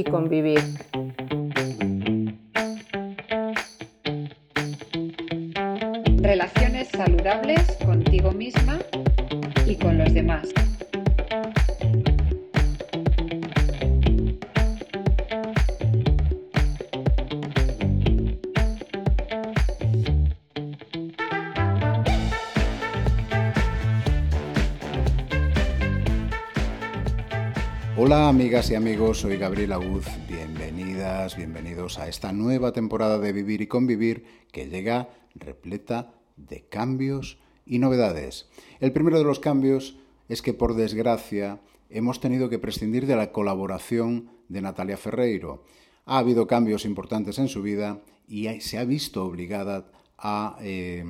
y convivir. Amigas y amigos, soy Gabriel Aguz, bienvenidas, bienvenidos a esta nueva temporada de Vivir y Convivir que llega repleta de cambios y novedades. El primero de los cambios es que por desgracia hemos tenido que prescindir de la colaboración de Natalia Ferreiro. Ha habido cambios importantes en su vida y se ha visto obligada a eh,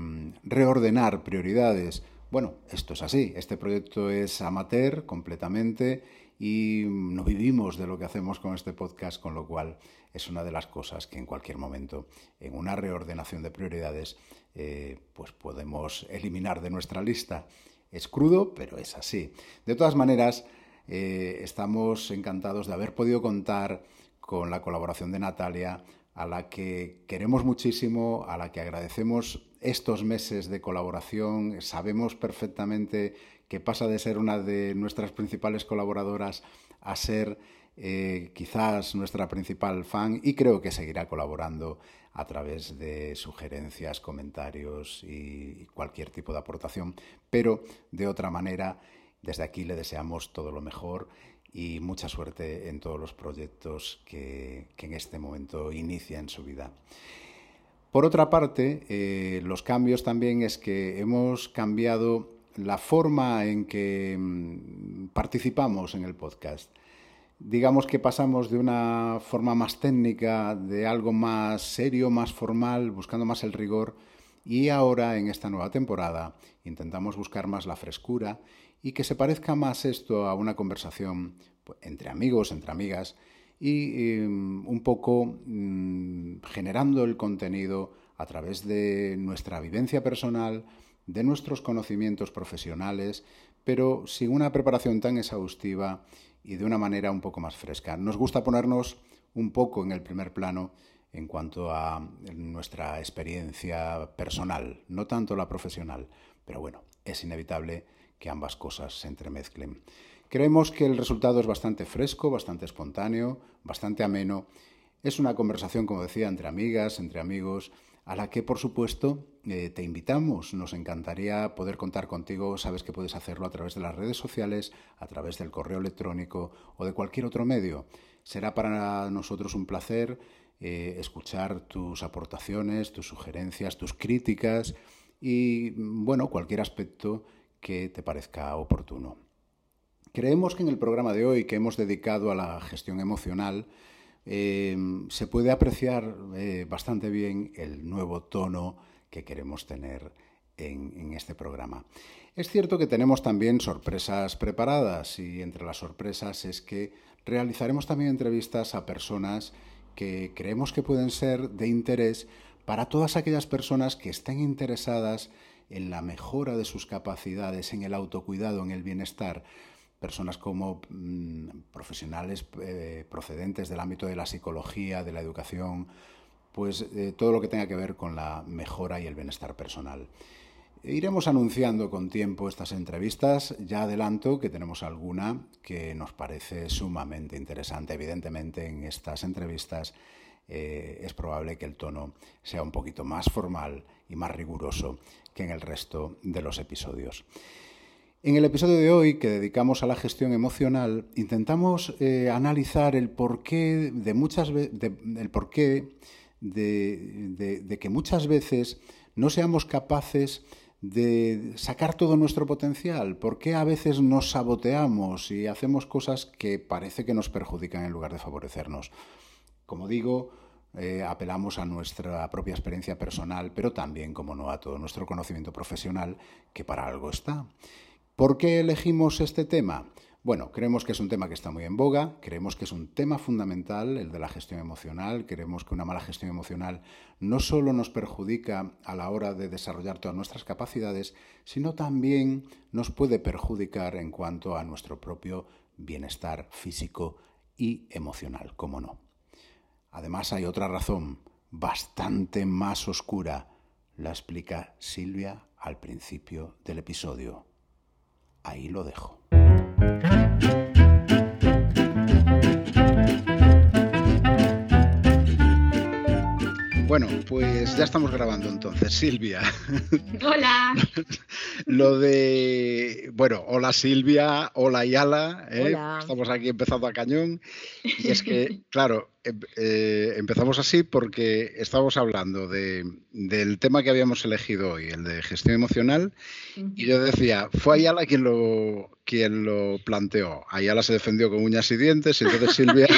reordenar prioridades. Bueno, esto es así, este proyecto es amateur completamente y no vivimos de lo que hacemos con este podcast, con lo cual es una de las cosas que en cualquier momento, en una reordenación de prioridades, eh, pues podemos eliminar de nuestra lista. Es crudo, pero es así. De todas maneras, eh, estamos encantados de haber podido contar con la colaboración de Natalia, a la que queremos muchísimo, a la que agradecemos estos meses de colaboración. Sabemos perfectamente que pasa de ser una de nuestras principales colaboradoras a ser eh, quizás nuestra principal fan y creo que seguirá colaborando a través de sugerencias, comentarios y cualquier tipo de aportación. Pero de otra manera, desde aquí le deseamos todo lo mejor y mucha suerte en todos los proyectos que, en este momento inicia en su vida. Por otra parte, eh, los cambios también es que hemos cambiado la forma en que mm, participamos en el podcast. Digamos que pasamos de una forma más técnica, de algo más serio, más formal, buscando más el rigor, y ahora en esta nueva temporada intentamos buscar más la frescura y que se parezca más esto a una conversación pues, entre amigos, entre amigas, y mm, un poco mm, generando el contenido a través de nuestra vivencia personal, de nuestros conocimientos profesionales, pero sin una preparación tan exhaustiva y de una manera un poco más fresca. Nos gusta ponernos un poco en el primer plano en cuanto a nuestra experiencia personal, no tanto la profesional, pero bueno, es inevitable que ambas cosas se entremezclen. Creemos que el resultado es bastante fresco, bastante espontáneo, bastante ameno. Es una conversación, como decía, entre amigas, entre amigos, a la que por supuesto eh, te invitamos. Nos encantaría poder contar contigo. Sabes que puedes hacerlo a través de las redes sociales, a través del correo electrónico o de cualquier otro medio. Será para nosotros un placer eh, escuchar tus aportaciones, tus sugerencias, tus críticas y, bueno, cualquier aspecto que te parezca oportuno. Creemos que en el programa de hoy que hemos dedicado a la gestión emocional, Em, se puede apreciar eh, bastante bien el nuevo tono que queremos tener en, este programa. Es cierto que tenemos también sorpresas preparadas y entre las sorpresas es que realizaremos también entrevistas a personas que creemos que pueden ser de interés para todas aquellas personas que estén interesadas en la mejora de sus capacidades, en el autocuidado, en el bienestar, personas como mm, profesionales eh, procedentes del ámbito de la psicología, de la educación, pues eh, todo lo que tenga que ver con la mejora y el bienestar personal. Iremos anunciando con tiempo estas entrevistas. Ya adelanto que tenemos alguna que nos parece sumamente interesante. Evidentemente, en estas entrevistas eh, es probable que el tono sea un poquito más formal y más riguroso que en el resto de los episodios. En el episodio de hoy, que dedicamos a la gestión emocional, intentamos eh, analizar el porqué de muchas el porqué de, que muchas veces no seamos capaces de sacar todo nuestro potencial, por qué a veces nos saboteamos y hacemos cosas que parece que nos perjudican en lugar de favorecernos. Como digo, eh, apelamos a nuestra propia experiencia personal, pero también, como no, a todo nuestro conocimiento profesional, que para algo está. ¿Por qué elegimos este tema? Bueno, creemos que es un tema que está muy en boga, creemos que es un tema fundamental, el de la gestión emocional, creemos que una mala gestión emocional no solo nos perjudica a la hora de desarrollar todas nuestras capacidades, sino también nos puede perjudicar en cuanto a nuestro propio bienestar físico y emocional, como no. Además hay otra razón bastante más oscura, la explica Silvia al principio del episodio. Ahí lo dejo. Bueno, pues ya estamos grabando entonces, Silvia. Hola. Lo de, bueno, hola Silvia, hola Yala, ¿eh? estamos aquí empezando a cañón. Y es que, claro, em, eh, empezamos así porque estábamos hablando del tema que habíamos elegido hoy, el de gestión emocional, y yo decía, fue Ayala quien lo, quien lo planteó. Ayala se defendió con uñas y dientes, y entonces Silvia...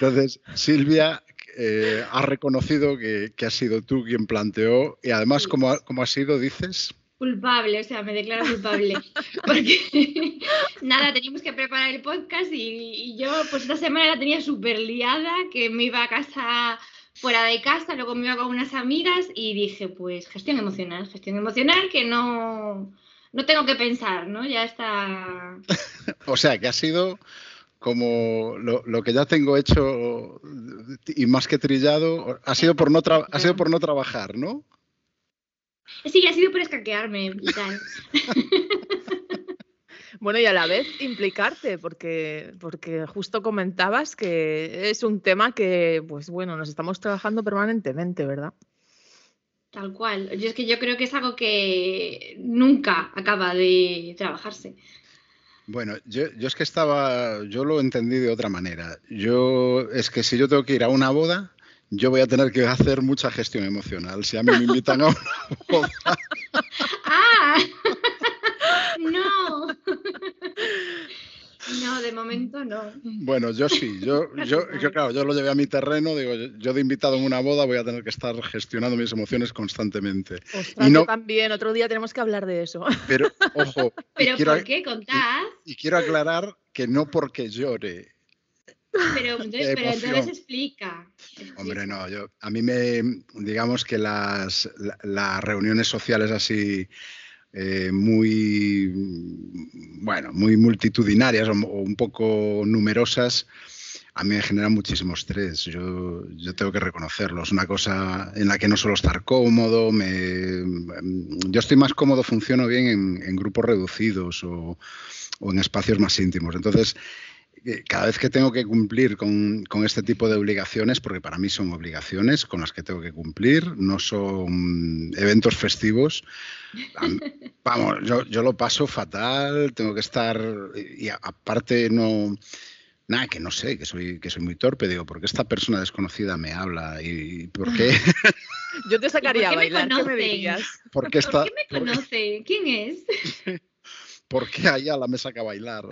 Entonces, Silvia eh, has reconocido que, que, has sido tú quien planteó y además, ¿cómo, ha sido, dices? Culpable, o sea, me declaro culpable. Porque nada, teníamos que preparar el podcast y, yo pues esta semana la tenía súper liada, que me iba a casa fuera de casa, luego me iba con unas amigas y dije, pues gestión emocional, gestión emocional que no, no tengo que pensar, ¿no? Ya está. o sea, que ha sido como lo, que ya tengo hecho y más que trillado, ha sido por no, ha sido por no trabajar, ¿no? Sí, ha sido por escaquearme y tal. bueno, y a la vez implicarte, porque, porque justo comentabas que es un tema que, pues bueno, nos estamos trabajando permanentemente, ¿verdad? Tal cual. Yo es que yo creo que es algo que nunca acaba de trabajarse. Bueno, yo, es que estaba, yo lo entendí de otra manera. Yo es que si yo tengo que ir a una boda, yo voy a tener que hacer mucha gestión emocional. Si a mí me invitan a una boda. ¡Ah! no. No, de momento no. Bueno, yo sí, yo, yo, yo, claro, yo lo llevé a mi terreno, digo, yo de invitado en una boda voy a tener que estar gestionando mis emociones constantemente. y no, también, otro día tenemos que hablar de eso. Pero, ojo. ¿Pero por qué? Contad. Y, quiero aclarar que no porque llore. Pero entonces, pero entonces explica, Hombre, no, yo, a mí me, digamos que las, las reuniones sociales así eh, muy, bueno, muy multitudinarias o, un poco numerosas, a mí me genera muchísimo estrés. Yo, yo, tengo que reconocerlo. Es una cosa en la que no suelo estar cómodo. Me, yo estoy más cómodo, funciono bien en, grupos reducidos o, o, en espacios más íntimos. Entonces, cada vez que tengo que cumplir con, este tipo de obligaciones, porque para mí son obligaciones con las que tengo que cumplir, no son eventos festivos, vamos, yo, lo paso fatal, tengo que estar, y aparte no, nada, que no sé, que soy, que soy muy torpe, digo, ¿por qué esta persona desconocida me habla? ¿Y por qué? Yo te sacaría a bailar, ¿qué me dirías? ¿Por qué, me conoce? ¿Quién es? ¿Por qué allá la me saca a bailar?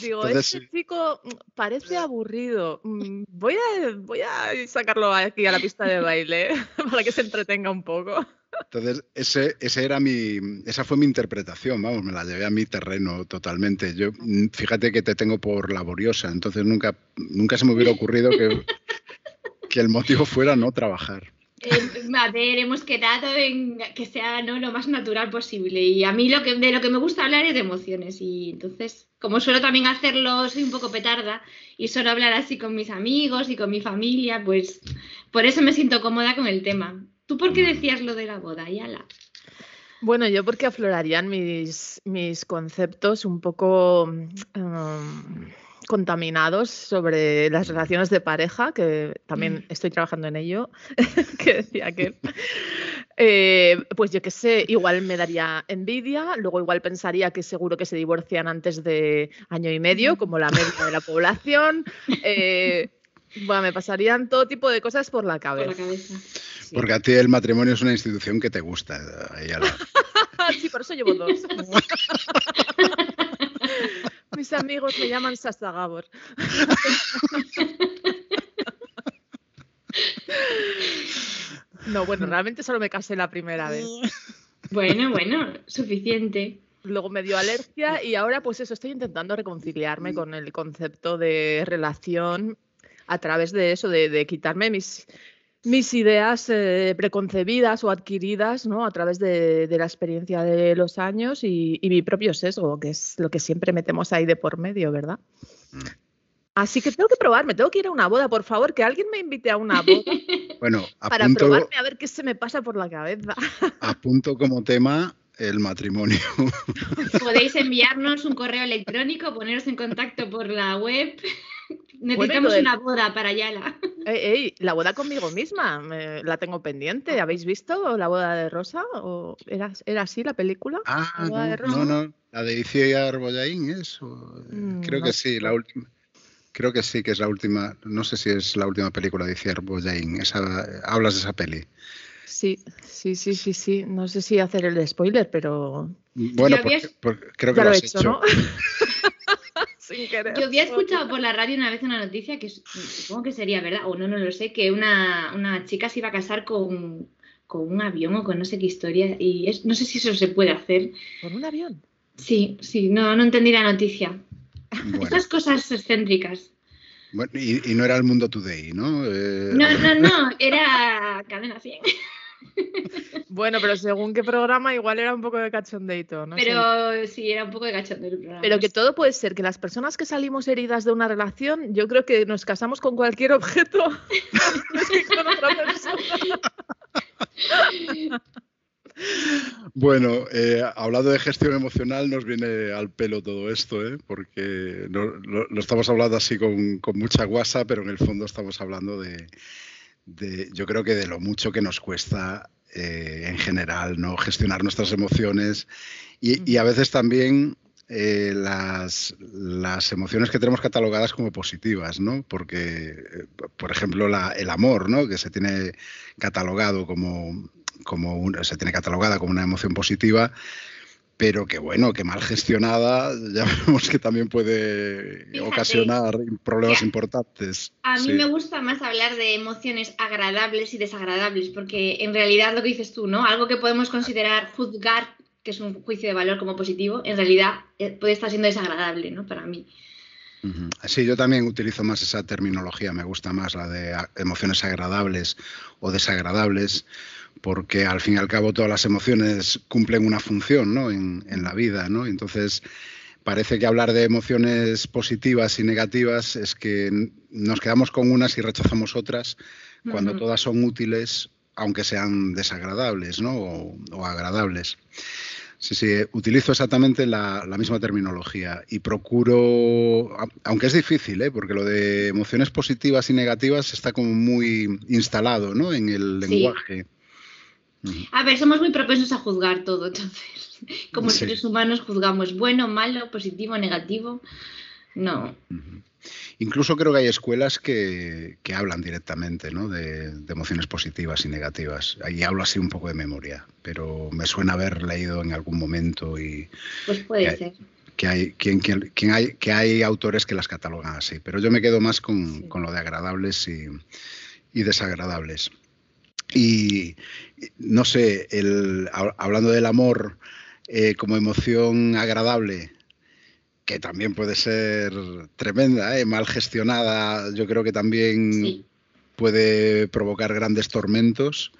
Digo, este chico mm, parece aburrido. Mm, voy a, voy a sacarlo aquí a la pista de baile para que se entretenga un poco. Entonces, ese, ese era mi, esa fue mi interpretación, vamos, me la llevé a mi terreno totalmente. Yo, mm, fíjate que te tengo por laboriosa, entonces nunca, nunca se me hubiera ocurrido que, que el motivo fuera no trabajar. Eh, a ver, hemos quedado en que sea ¿no? lo más natural posible. Y a mí lo que, de lo que me gusta hablar es de emociones. Y entonces, como suelo también hacerlo, soy un poco petarda y suelo hablar así con mis amigos y con mi familia, pues por eso me siento cómoda con el tema. ¿Tú por qué decías lo de la boda, Yala? Bueno, yo porque aflorarían mis, mis conceptos un poco... Um, contaminados sobre las relaciones de pareja, que también mm. estoy trabajando en ello, que decía que, eh, pues yo qué sé, igual me daría envidia, luego igual pensaría que seguro que se divorcian antes de año y medio, como la media de la población. Eh, bueno, me pasarían todo tipo de cosas por la cabeza. Porque a ti el matrimonio es una institución que te gusta. sí, por eso llevo dos. Mis amigos me llaman Sasta Gabor. No, bueno, realmente solo me casé la primera vez. Bueno, bueno, suficiente. Luego me dio alergia y ahora pues eso, estoy intentando reconciliarme con el concepto de relación a través de eso, de, quitarme mis, mis ideas eh, preconcebidas o adquiridas ¿no? a través de, la experiencia de los años y, mi propio sesgo, que es lo que siempre metemos ahí de por medio, ¿verdad? Mm. Así que tengo que probarme, tengo que ir a una boda, por favor, que alguien me invite a una boda. Bueno, para probarme a ver qué se me pasa por la cabeza. Apunto como tema el matrimonio. Podéis enviarnos un correo electrónico, poneros en contacto por la web. Necesitamos una boda para Yala. Ey, la boda conmigo misma, la tengo pendiente. ¿Habéis visto la boda de Rosa? ¿O era, era así la película? Ah, no, no, no, la de Iciar Boyaín es. Mm, creo que sí, la última. Creo que sí, que es la última. No sé si es la última película de Iciar Boyaín. Esa, hablas de esa peli. Sí, sí, sí, sí, sí. No sé si hacer el spoiler, pero. Bueno, creo que lo, has hecho. ¿no? Yo había escuchado por la radio una vez una noticia que supongo que sería verdad, o no, no lo sé, que una, una chica se iba a casar con, un avión o con no sé qué historia, y no sé si eso se puede hacer. ¿Con un avión? Sí, sí, no, no entendí la noticia. Estas cosas excéntricas. Bueno, y, no era el Mundo Today, ¿no? Eh, no, no, no, era Cadena 100. Bueno, pero según qué programa, igual era un poco de cachondeito, ¿no? Pero sí, era un poco de cachondeito el programa. Pero que todo puede ser, que las personas que salimos heridas de una relación, yo creo que nos casamos con cualquier objeto, con otra persona. Bueno, eh, hablando de gestión emocional, nos viene al pelo todo esto, ¿eh? porque lo, estamos hablando así con, mucha guasa, pero en el fondo estamos hablando de, yo creo que de lo mucho que nos cuesta eh, en general, ¿no? Gestionar nuestras emociones y, a veces también eh, las, las, emociones que tenemos catalogadas como positivas, ¿no? Porque, eh, por ejemplo, el amor, ¿no? Que se tiene catalogado como, como se tiene catalogada como una emoción positiva, pero que bueno, que mal gestionada, ya vemos que también puede ocasionar problemas importantes. A mí me gusta más hablar de emociones agradables y desagradables, porque en realidad lo que dices tú, ¿no? Algo que podemos considerar juzgar, que es un juicio de valor como positivo, en realidad eh, puede estar siendo desagradable, ¿no? Para mí. Sí, yo también utilizo más esa terminología, me gusta más la de emociones agradables o desagradables, porque al fin y al cabo todas las emociones cumplen una función ¿no? en, la vida, ¿no? Entonces, parece que hablar de emociones positivas y negativas es que nos quedamos con unas y rechazamos otras, cuando todas son útiles, aunque sean desagradables ¿no? o, agradables. Sí, sí, utilizo exactamente la, misma terminología y procuro, aunque es difícil, ¿eh? porque lo de emociones positivas y negativas está como muy instalado ¿no? en el lenguaje. A ver, somos muy propensos a juzgar todo, entonces, como seres humanos juzgamos bueno, malo, positivo, negativo. No. Incluso creo que hay escuelas que, hablan directamente ¿no? de, emociones positivas y negativas. Ahí hablo así un poco de memoria, pero me suena haber leído en algún momento y... Pues puede ser. Que hay, quien, hay, que hay autores que las catalogan así, pero yo me quedo más con, lo de agradables y, y desagradables. Y no sé, el, hablando del amor eh, como emoción agradable, que también puede ser tremenda, eh, mal gestionada, yo creo que también puede provocar grandes tormentos.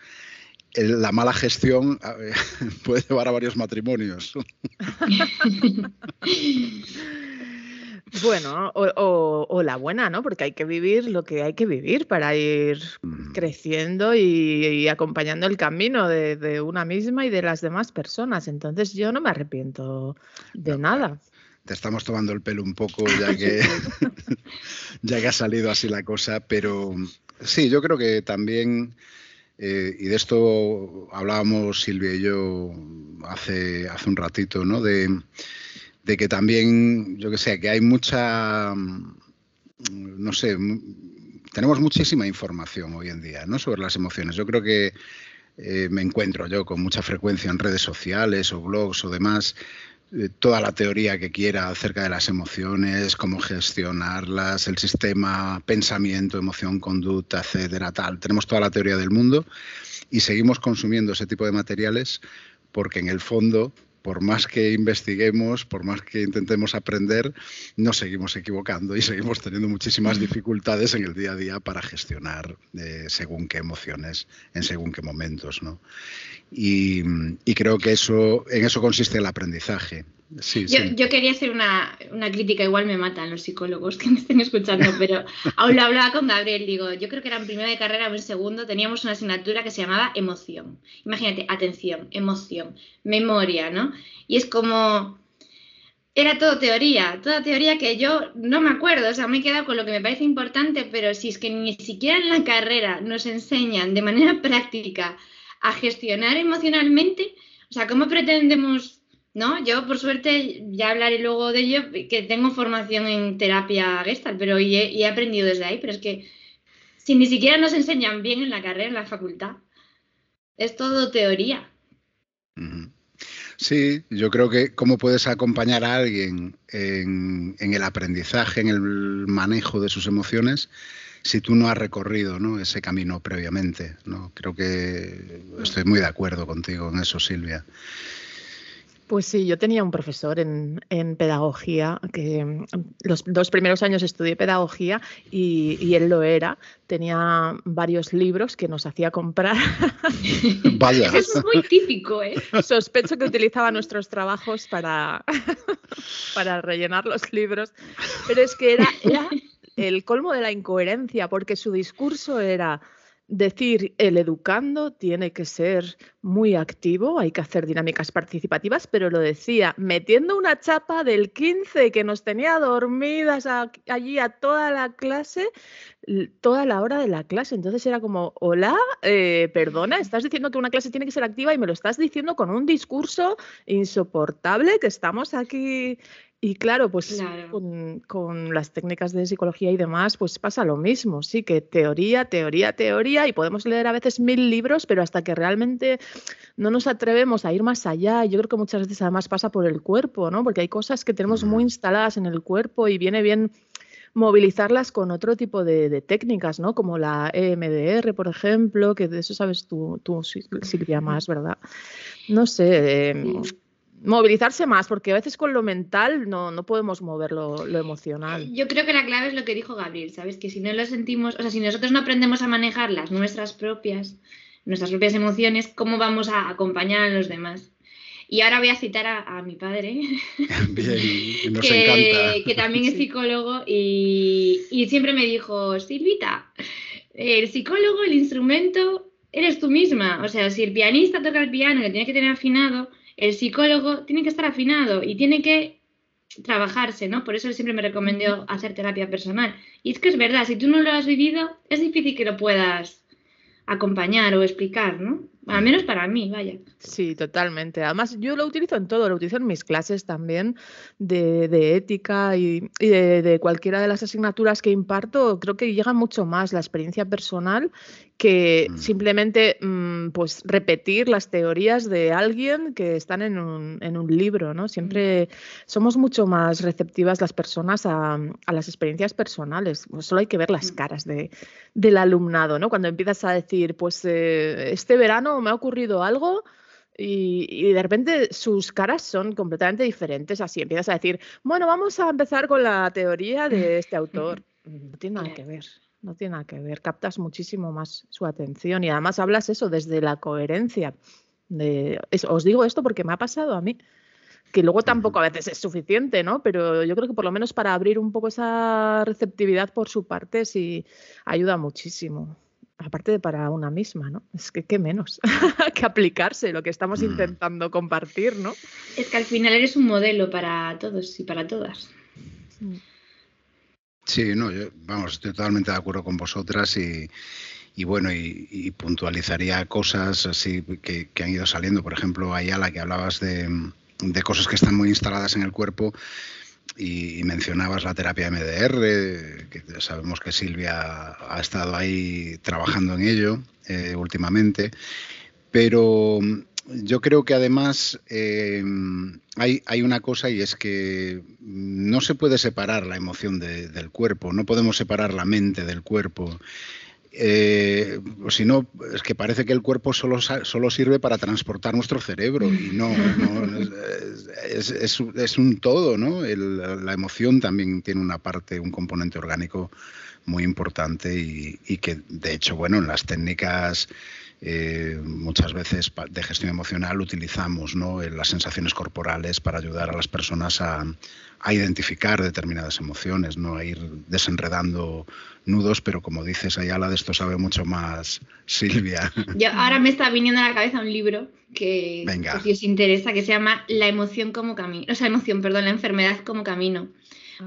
la mala gestión puede llevar a varios matrimonios. Bueno, o, la buena, ¿no? Porque hay que vivir lo que hay que vivir para ir mm. creciendo y, acompañando el camino de, una misma y de las demás personas. Entonces yo no me arrepiento de nada. Te estamos tomando el pelo un poco ya que, ya que ha salido así la cosa, pero sí, yo creo que también... Eh, y de esto hablábamos Silvia y yo hace, hace un ratito, ¿no? De, de que también, yo que sé, que hay mucha, mm, no sé, tenemos muchísima información hoy en día ¿no? sobre las emociones. Yo creo que eh, me encuentro yo con mucha frecuencia en redes sociales o blogs o demás, eh, toda la teoría que quiera acerca de las emociones, cómo gestionarlas, el sistema pensamiento, emoción, conducta, etcétera, tal. Tenemos toda la teoría del mundo y seguimos consumiendo ese tipo de materiales porque en el fondo por más que investiguemos, por más que intentemos aprender, nos seguimos equivocando y seguimos teniendo muchísimas dificultades en el día a día para gestionar eh, según qué emociones, en según qué momentos. ¿no? Y, creo que eso, en eso consiste el aprendizaje. yo, quería hacer una, crítica, igual me matan los psicólogos que me estén escuchando, pero aún lo hablaba con Gabriel, digo, yo creo que era en primera de carrera o en segundo, teníamos una asignatura que se llamaba emoción. Imagínate, atención, emoción, memoria, ¿no? Y es como, era todo teoría, toda teoría que yo no me acuerdo, o sea, me he quedado con lo que me parece importante, pero si es que ni siquiera en la carrera nos enseñan de manera práctica a gestionar emocionalmente, o sea, ¿cómo pretendemos, no? Yo, por suerte, ya hablaré luego de ello, que tengo formación en terapia gestal, pero y he, aprendido desde ahí, pero es que si ni siquiera nos enseñan bien en la carrera, en la facultad, es todo teoría. Sí, yo creo que cómo puedes acompañar a alguien en, en, el aprendizaje, en el manejo de sus emociones, si tú no has recorrido ¿no? ese camino previamente. ¿no? Creo que estoy muy de acuerdo contigo en eso, Silvia. Pues sí, yo tenía un profesor en, pedagogía, que mm, los dos primeros años estudié pedagogía y, él lo era. Tenía varios libros que nos hacía comprar. Vaya. es muy típico, ¿eh? Sospecho que utilizaba nuestros trabajos para, para rellenar los libros. Pero es que era, era el colmo de la incoherencia, porque su discurso era decir el educando tiene que ser muy activo, hay que hacer dinámicas participativas, pero lo decía metiendo una chapa del 15 que nos tenía dormidas allí a toda la clase, toda la hora de la clase. Entonces era como, hola, eh, perdona, estás diciendo que una clase tiene que ser activa y me lo estás diciendo con un discurso insoportable que estamos aquí y claro, pues Con, las técnicas de psicología y demás, pues pasa lo mismo, sí, que teoría, teoría, teoría, y podemos leer a veces mil libros, pero hasta que realmente no nos atrevemos a ir más allá, yo creo que muchas veces además pasa por el cuerpo, ¿no? Porque hay cosas que tenemos muy instaladas en el cuerpo y viene bien movilizarlas con otro tipo de, técnicas, ¿no? Como la EMDR, por ejemplo, que de eso sabes tú, tú Silvia, más, ¿verdad? No sé. Em, movilizarse más, porque a veces con lo mental no, no podemos mover lo, emocional. Yo creo que la clave es lo que dijo Gabriel, ¿sabes? Que si no lo sentimos, o sea, si nosotros no aprendemos a manejar las nuestras propias, nuestras propias emociones, ¿cómo vamos a acompañar a los demás? Y ahora voy a citar a, mi padre, que, también es psicólogo, y, y siempre me dijo, Silvita, el psicólogo, el instrumento, eres tú misma. O sea, si el pianista toca el piano, que tiene que tener afinado, el psicólogo tiene que estar afinado y tiene que trabajarse, ¿no? Por eso él siempre me recomendó hacer terapia personal. Y es que es verdad, si tú no lo has vivido, es difícil que lo puedas acompañar o explicar, ¿no? Al menos para mí, vaya. Sí, totalmente. Además, yo lo utilizo en todo, lo utilizo en mis clases también de, ética y, de, cualquiera de las asignaturas que imparto. Creo que llega mucho más la experiencia personal que mm. simplemente mm, pues repetir las teorías de alguien que están en un, en un libro, ¿no? Siempre mm. somos mucho más receptivas las personas a, las experiencias personales. Pues solo hay que ver las caras de, del alumnado, ¿no? Cuando empiezas a decir, pues eh, este verano me ha ocurrido algo y, y, de repente sus caras son completamente diferentes. Así empiezas a decir, bueno, vamos a empezar con la teoría de este autor. No tiene nada que ver no tiene nada que ver, captas muchísimo más su atención y además hablas eso desde la coherencia. De, os digo esto porque me ha pasado a mí, que luego tampoco a veces es suficiente, ¿no? Pero yo creo que por lo menos para abrir un poco esa receptividad por su parte sí ayuda muchísimo. Aparte de para una misma, ¿no? Es que qué menos que aplicarse lo que estamos mm. intentando compartir, ¿no? Es que al final eres un modelo para todos y para todas. Mm. Sí, no, yo, vamos, estoy totalmente de acuerdo con vosotras y, bueno, y, puntualizaría cosas así que, han ido saliendo. Por ejemplo, Ayala, que hablabas de, cosas que están muy instaladas en el cuerpo y, mencionabas la terapia MDR, que sabemos que Silvia ha estado ahí trabajando en ello eh, últimamente. Pero yo creo que además eh, hay, una cosa y es que no se puede separar la emoción del cuerpo, no podemos separar la mente del cuerpo. eh, si no, es que parece que el cuerpo solo, solo sirve para transportar nuestro cerebro y no, es, un todo, ¿no? la emoción también tiene una parte, un componente orgánico muy importante y, que de hecho, bueno, en las técnicas eh, muchas veces de gestión emocional utilizamos ¿no? las sensaciones corporales para ayudar a las personas a, a identificar determinadas emociones, ¿no? a ir desenredando nudos, pero como dices, Ayala, de esto sabe mucho más Silvia. ahora me está viniendo a la cabeza un libro que si os interesa, que se llama La emoción como camino, o sea, emoción, perdón, la enfermedad como camino.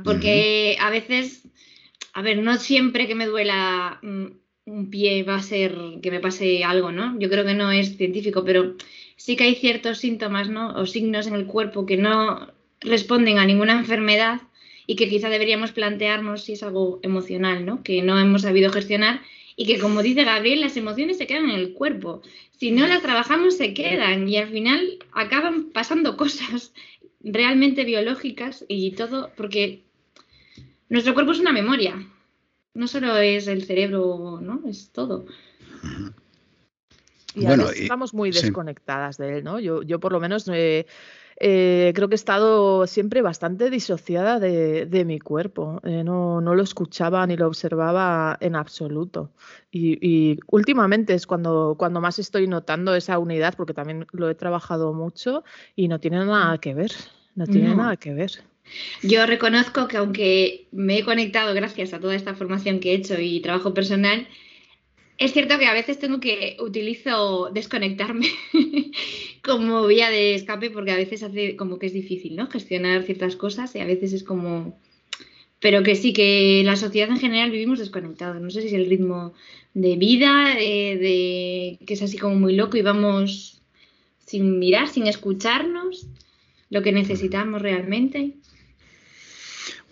Porque a veces, a ver, no siempre que me duela mm, un pie va a ser que me pase algo, ¿no? Yo creo que no es científico, pero sí que hay ciertos síntomas, ¿no? O signos en el cuerpo que no responden a ninguna enfermedad y que quizá deberíamos plantearnos si es algo emocional, ¿no? Que no hemos sabido gestionar y que, como dice Gabriel, las emociones se quedan en el cuerpo. Si no las trabajamos, se quedan y al final acaban pasando cosas realmente biológicas y todo, porque nuestro cuerpo es una memoria. No solo es el cerebro, ¿no? Es todo. Y bueno, estamos muy desconectadas de él, ¿no? Yo, yo por lo menos eh, eh, creo que he estado siempre bastante disociada de, mi cuerpo. Eh, no, lo escuchaba ni lo observaba en absoluto. Y, últimamente es cuando, cuando más estoy notando esa unidad, porque también lo he trabajado mucho y no tiene nada que ver. No tiene nada que ver. Yo reconozco que aunque me he conectado gracias a toda esta formación que he hecho y trabajo personal, es cierto que a veces tengo que utilizo desconectarme como vía de escape porque a veces hace como que es difícil, ¿no? Gestionar ciertas cosas y a veces es como pero que sí, que la sociedad en general vivimos desconectados. No sé si es el ritmo de vida, eh, de que es así como muy loco y vamos sin mirar, sin escucharnos lo que necesitamos realmente.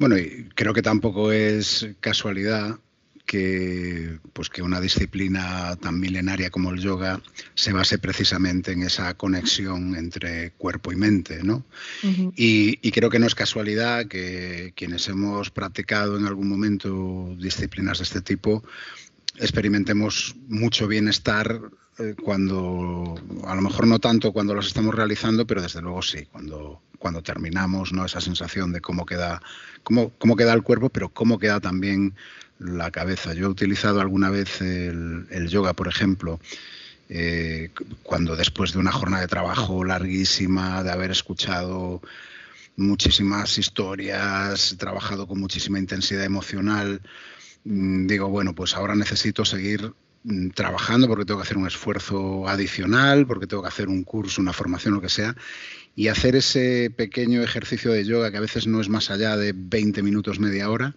Bueno, y creo que tampoco es casualidad que, pues que una disciplina tan milenaria como el yoga se base precisamente en esa conexión entre cuerpo y mente. ¿no? y, creo que no es casualidad que quienes hemos practicado en algún momento disciplinas de este tipo experimentemos mucho bienestar eh, cuando, a lo mejor no tanto cuando las estamos realizando, pero desde luego sí, cuando, cuando terminamos, ¿no? Esa sensación de cómo queda, cómo, queda el cuerpo, pero cómo queda también la cabeza. Yo he utilizado alguna vez el, yoga, por ejemplo, eh, cuando después de una jornada de trabajo larguísima, de haber escuchado muchísimas historias, trabajado con muchísima intensidad emocional, mm, digo, bueno, pues ahora necesito seguir mm, trabajando porque tengo que hacer un esfuerzo adicional, porque tengo que hacer un curso, una formación, lo que sea, y hacer ese pequeño ejercicio de yoga que a veces no es más allá de 20 minutos, media hora,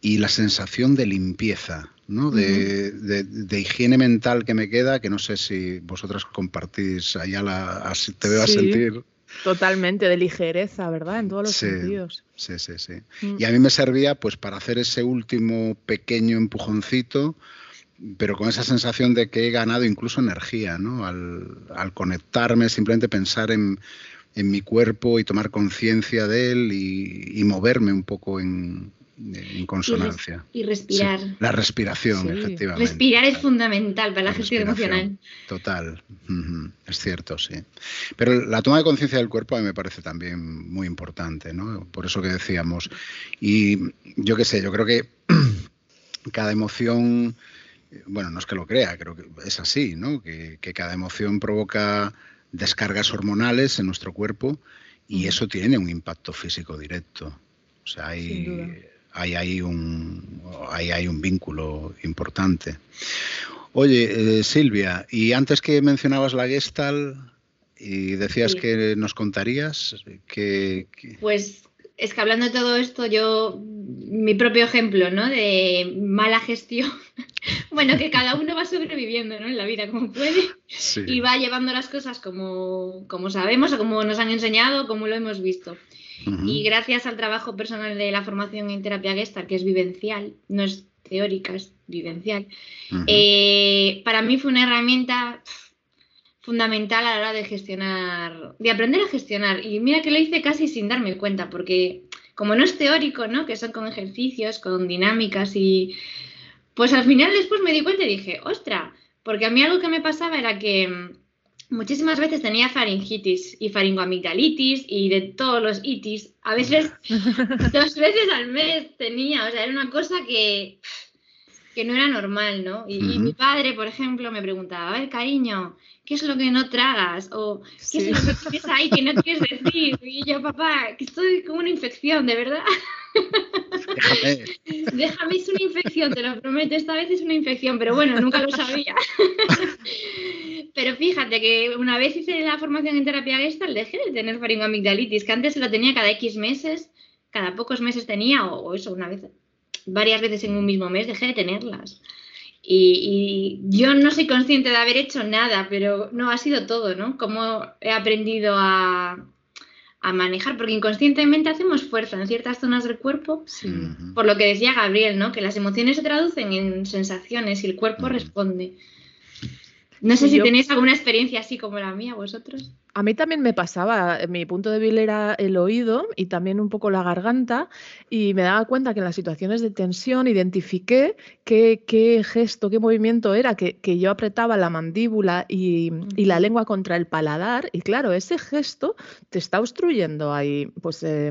y la sensación de limpieza, ¿no? de, de, higiene mental que me queda, que no sé si vosotras compartís, allá la, te veo a sentir. Totalmente, de ligereza, ¿verdad? En todos los sentidos. Sí, sí, sí. Mm. Y a mí me servía pues para hacer ese último pequeño empujoncito, pero con esa sensación de que he ganado incluso energía, ¿no? Al, al conectarme, simplemente pensar en, en, mi cuerpo y tomar conciencia de él y, y moverme un poco en, en consonancia. Y, respirar. la respiración, efectivamente. Respirar es fundamental para la, gestión emocional. Total, es cierto, sí. Pero la toma de conciencia del cuerpo a mí me parece también muy importante, ¿no? Por eso que decíamos. Y yo qué sé, yo creo que cada emoción, bueno, no es que lo crea, creo que es así, ¿no? Que, cada emoción provoca descargas hormonales en nuestro cuerpo y eso tiene un impacto físico directo. O sea, hay, hay ahí un, hay, un vínculo importante. Oye, eh, Silvia, y antes que mencionabas la Gestalt y decías que nos contarías que, Pues es que hablando de todo esto, yo, mi propio ejemplo, ¿no? De mala gestión. bueno, que cada uno va sobreviviendo, ¿no? En la vida como puede. Y va llevando las cosas como, como sabemos o como nos han enseñado, como lo hemos visto. Y gracias al trabajo personal de la formación en terapia Gestalt, que es vivencial, no es teórica, es vivencial, eh, para mí fue una herramienta fundamental a la hora de gestionar, de aprender a gestionar. Y mira que lo hice casi sin darme cuenta, porque como no es teórico, ¿no? Que son con ejercicios, con dinámicas y Pues al final después me di cuenta y dije, ostra, porque a mí algo que me pasaba era que mm, muchísimas veces tenía faringitis y faringoamigdalitis y de todos los itis. A veces dos veces al mes tenía, o sea, era una cosa que, que no era normal, ¿no? Y, y mi padre, por ejemplo, me preguntaba, a ver, cariño, ¿qué es lo que no tragas? O ¿qué es lo que tienes ahí que no quieres decir? Y yo, papá, que estoy con una infección, de verdad. Déjame. Déjame, es una infección, te lo prometo, esta vez es una infección, pero bueno, nunca lo sabía. pero fíjate que una vez hice la formación en terapia gestal, dejé de tener faringoamigdalitis, que antes lo tenía cada X meses, cada pocos meses tenía, o eso, una vez, varias veces en un mismo mes, dejé de tenerlas. Y, y, yo no soy consciente de haber hecho nada, pero no ha sido todo, ¿no? Cómo he aprendido a, a manejar, porque inconscientemente hacemos fuerza en ciertas zonas del cuerpo, sí. por lo que decía Gabriel, ¿no? Que las emociones se traducen en sensaciones y el cuerpo uh -huh. responde. No sé si yo... tenéis alguna experiencia así como la mía, vosotros. A mí también me pasaba, mi punto débil era el oído y también un poco la garganta y me daba cuenta que en las situaciones de tensión identifiqué qué, qué gesto, qué movimiento era, que, que yo apretaba la mandíbula y, y, la lengua contra el paladar y claro, ese gesto te está obstruyendo ahí, pues... Eh,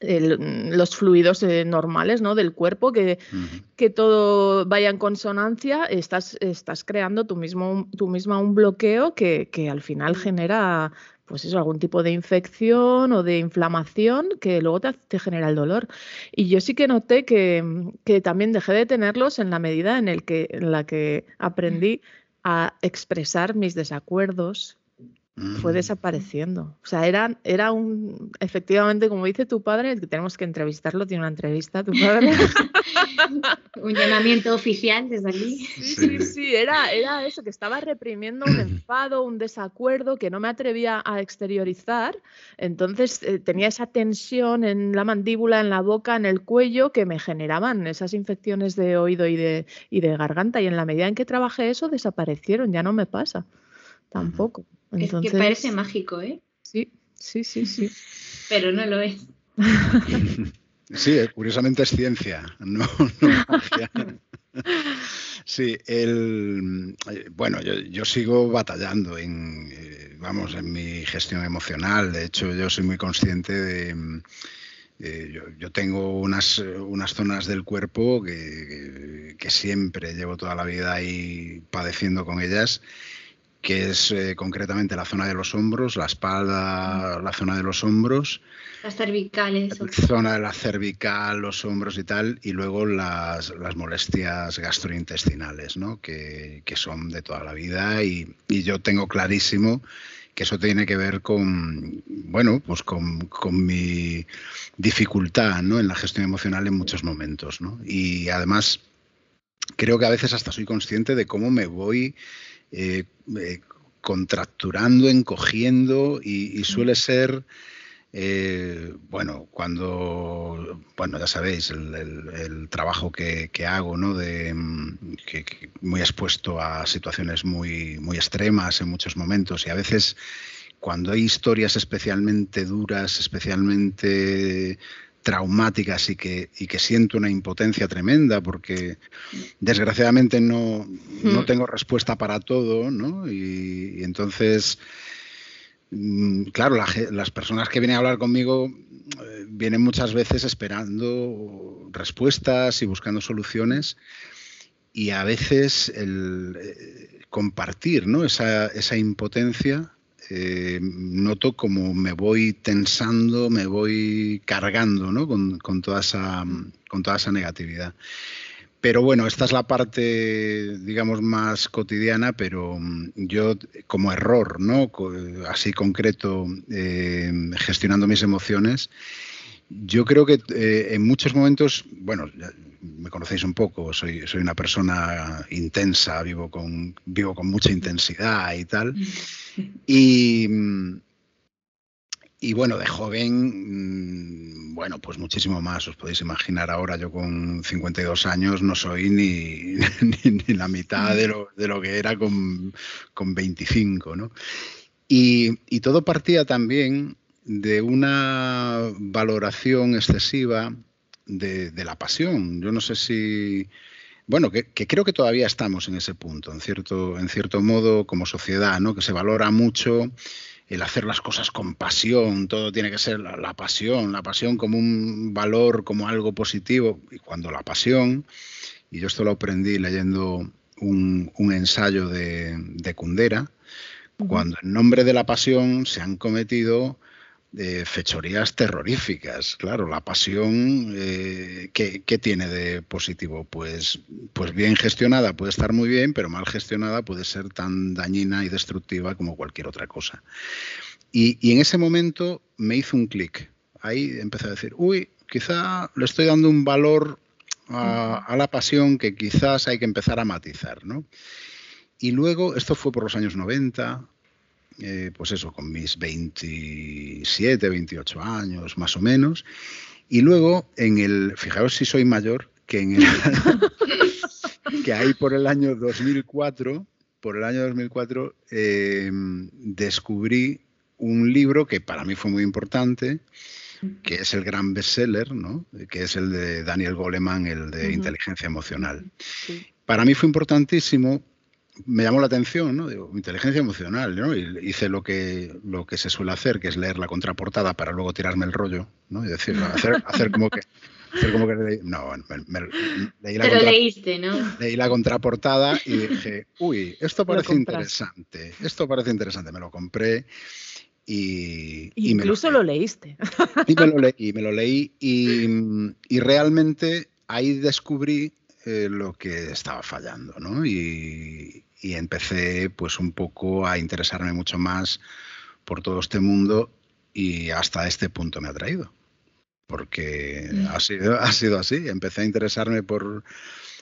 el, los fluidos eh, normales ¿no? del cuerpo, que, uh -huh. que, todo vaya en consonancia, estás, estás creando tú mismo, tú misma un bloqueo que, que, al final genera pues eso, algún tipo de infección o de inflamación que luego te, te genera el dolor. Y yo sí que noté que, que, también dejé de tenerlos en la medida en, el que, en la que aprendí a expresar mis desacuerdos, fue desapareciendo. O sea, era, era un, efectivamente, como dice tu padre, que tenemos que entrevistarlo, tiene una entrevista tu padre. un llamamiento oficial desde aquí. Sí, sí, sí, era, era eso, que estaba reprimiendo un enfado, un desacuerdo que no me atrevía a exteriorizar. Entonces eh, tenía esa tensión en la mandíbula, en la boca, en el cuello, que me generaban esas infecciones de oído y de, y de garganta. Y en la medida en que trabajé eso, desaparecieron, ya no me pasa. Tampoco. Entonces, es que parece mágico, ¿eh? Sí, sí, sí, sí. Pero no lo es. Sí, curiosamente es ciencia, no, no magia. Sí, el, bueno, yo, yo, sigo batallando en, eh, vamos, en mi gestión emocional. De hecho, yo soy muy consciente de, eh, yo, yo, tengo unas, unas zonas del cuerpo que, que, que, siempre llevo toda la vida ahí padeciendo con ellas que es eh, concretamente la zona de los hombros, la espalda, la zona de los hombros. Las cervicales. La zona de la cervical, los hombros y tal, y luego las, las molestias gastrointestinales, ¿no? que, que, son de toda la vida y, y, yo tengo clarísimo que eso tiene que ver con, bueno, pues con, con mi dificultad ¿no? en la gestión emocional en muchos momentos. ¿no? Y además creo que a veces hasta soy consciente de cómo me voy eh, eh, contracturando, encogiendo y, y suele ser, eh, bueno, cuando, bueno, ya sabéis, el, el, el trabajo que, que, hago, ¿no? De, que, que muy expuesto a situaciones muy, muy extremas en muchos momentos y a veces cuando hay historias especialmente duras, especialmente traumáticas y que, y que siento una impotencia tremenda porque desgraciadamente no, no tengo respuesta para todo, ¿no? Y, y entonces, mm, claro, la, las personas que vienen a hablar conmigo eh, vienen muchas veces esperando respuestas y buscando soluciones y a veces el eh, compartir ¿no? esa, esa impotencia eh, noto como me voy tensando, me voy cargando ¿no? con, con, toda esa, con toda esa negatividad. Pero bueno, esta es la parte, digamos, más cotidiana, pero mm, yo como error, ¿no? Así concreto, eh, gestionando mis emociones, yo creo que eh, en muchos momentos, bueno, me conocéis un poco, soy, soy una persona intensa, vivo con, vivo con mucha intensidad y tal. Y, bueno, de joven, bueno, pues muchísimo más. Os podéis imaginar ahora, yo con 52 años no soy ni, ni, ni la mitad de lo, de lo, que era con, con 25, ¿no? Y, y todo partía también de una valoración excesiva de, de, la pasión. Yo no sé si bueno, que, creo que todavía estamos en ese punto, en cierto, en cierto modo, como sociedad, ¿no? Que se valora mucho el hacer las cosas con pasión, todo tiene que ser la, pasión, la pasión como un valor, como algo positivo, y cuando la pasión, y yo esto lo aprendí leyendo un, ensayo de, de Kundera, cuando en nombre de la pasión se han cometido de fechorías terroríficas. Claro, la pasión, eh, ¿qué, tiene de positivo? Pues, pues bien gestionada puede estar muy bien, pero mal gestionada puede ser tan dañina y destructiva como cualquier otra cosa. Y, en ese momento me hizo un clic. Ahí empecé a decir, uy, quizá le estoy dando un valor a, a, la pasión que quizás hay que empezar a matizar, ¿no? Y luego, esto fue por los años 90, eh, pues eso, con mis 27, 28 años más o menos. Y luego, en el, fijaos si soy mayor, que en el, que ahí por el año 2004, por el año 2004, em, descubrí un libro que para mí fue muy importante, que es el gran bestseller, ¿no? que es el de Daniel Goleman, el de inteligencia emocional. Para mí fue importantísimo me llamó la atención, ¿no? Digo, inteligencia emocional, ¿no? Y hice lo que, lo que se suele hacer, que es leer la contraportada para luego tirarme el rollo, ¿no? Y decir, hacer, hacer como que... Hacer como que no, me, leí la Pero leíste, ¿no? Leí la contraportada y dije, uy, esto parece interesante, esto parece interesante, me lo compré y... Incluso lo, leíste. Y me lo leí, me lo leí y, y realmente ahí descubrí eh, lo que estaba fallando, ¿no? Y, y empecé pues un poco a interesarme mucho más por todo este mundo y hasta este punto me ha traído. Porque mm. ha, sido, ha sido así. Empecé a interesarme por,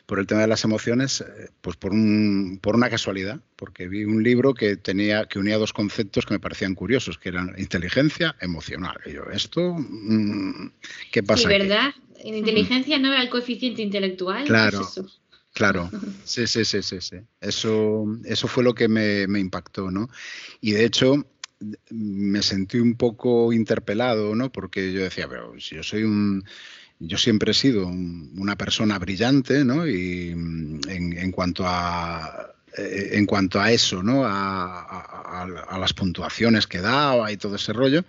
por el tema de las emociones, eh, pues por, un, por una casualidad, porque vi un libro que tenía que unía dos conceptos que me parecían curiosos, que eran inteligencia emocional. Y yo, esto, mm, ¿qué pasa? Sí, ¿verdad? En inteligencia no era el coeficiente intelectual. Claro. Claro, sí, sí, sí, sí, sí. Eso, eso fue lo que me, impactó, ¿no? Y de hecho, me sentí un poco interpelado, ¿no? Porque yo decía, pero si yo soy un. Yo siempre he sido una persona brillante, ¿no? Y en, cuanto a. Eh, en cuanto a eso, ¿no? A, a, las puntuaciones que daba y todo ese rollo,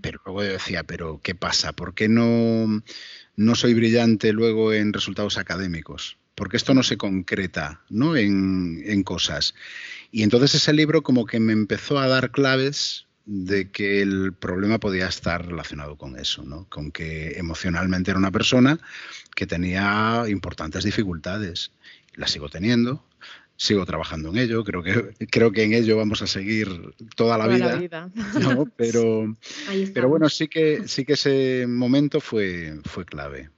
pero luego yo decía, pero ¿qué pasa? ¿Por qué no, no soy brillante luego en resultados académicos? Porque esto no se concreta ¿no? En, cosas. Y entonces ese libro como que me empezó a dar claves de que el problema podía estar relacionado con eso, ¿no? con que emocionalmente era una persona que tenía importantes dificultades. Las sigo teniendo, sigo trabajando en ello, creo que, creo que en ello vamos a seguir toda la vida. Pero, pero bueno, sí que, sí que ese momento fue, fue clave.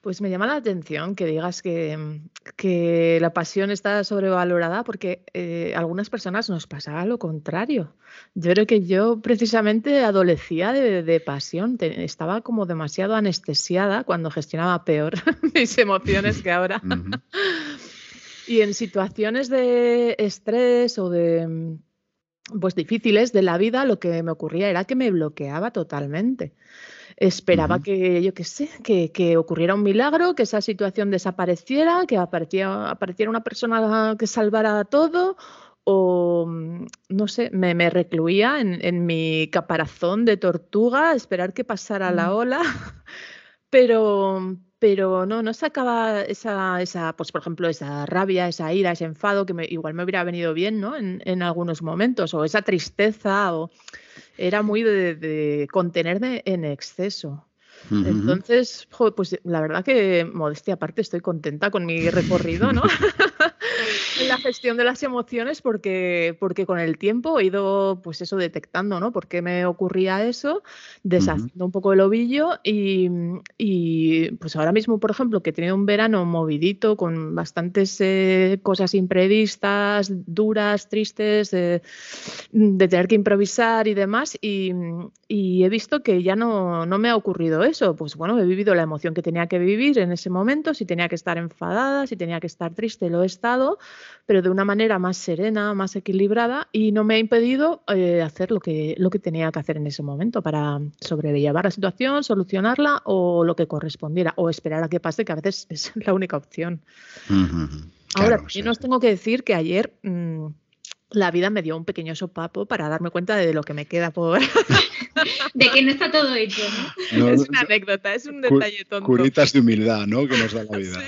Pues me llama la atención que digas que, mm, la pasión está sobrevalorada porque eh, algunas personas nos pasaba lo contrario. Yo creo que yo precisamente adolecía de, pasión, estaba como demasiado anestesiada cuando gestionaba peor mis emociones que ahora. y en situaciones de estrés o de mm, pues difíciles de la vida, lo que me ocurría era que me bloqueaba totalmente. Esperaba que, yo qué sé, que, ocurriera un milagro, que esa situación desapareciera, que apareciera, apareciera una persona que salvara todo o mm, no sé, me, recluía en, mi caparazón de tortuga, esperar que pasara la ola, pero, pero no, no sacaba esa, esa, pues por ejemplo, esa rabia, esa ira, ese enfado que igual me hubiera venido bien, ¿no? En, en algunos momentos, o esa tristeza, o era muy de, contenerme en exceso. Entonces, pues la verdad que modestia aparte estoy contenta con mi recorrido, ¿no? en la gestión de las emociones porque, porque con el tiempo he ido, pues eso, detectando, ¿no? Por qué me ocurría eso, deshaciendo un poco el ovillo y, pues ahora mismo, por ejemplo, que he tenido un verano movidito con bastantes eh, cosas imprevistas, duras, tristes, de tener que improvisar y demás y, y he visto que ya no, no, me ha ocurrido eso. Pues bueno, he vivido la emoción que tenía que vivir en ese momento, si tenía que estar enfadada, si tenía que estar triste, lo he estado, pero de una manera más serena, más equilibrada y no me ha impedido eh, hacer lo que, lo que tenía que hacer en ese momento para sobrellevar la situación, solucionarla o lo que correspondiera, o esperar a que pase, que a veces es la única opción. Ahora, yo no os tengo que decir que ayer... Mm, la vida me dio un pequeño sopapo para darme cuenta de lo que me queda por. de que no está todo hecho, ¿no? es una anécdota, es un detalle tonto. Curitas de humildad, ¿no? Que nos da la vida.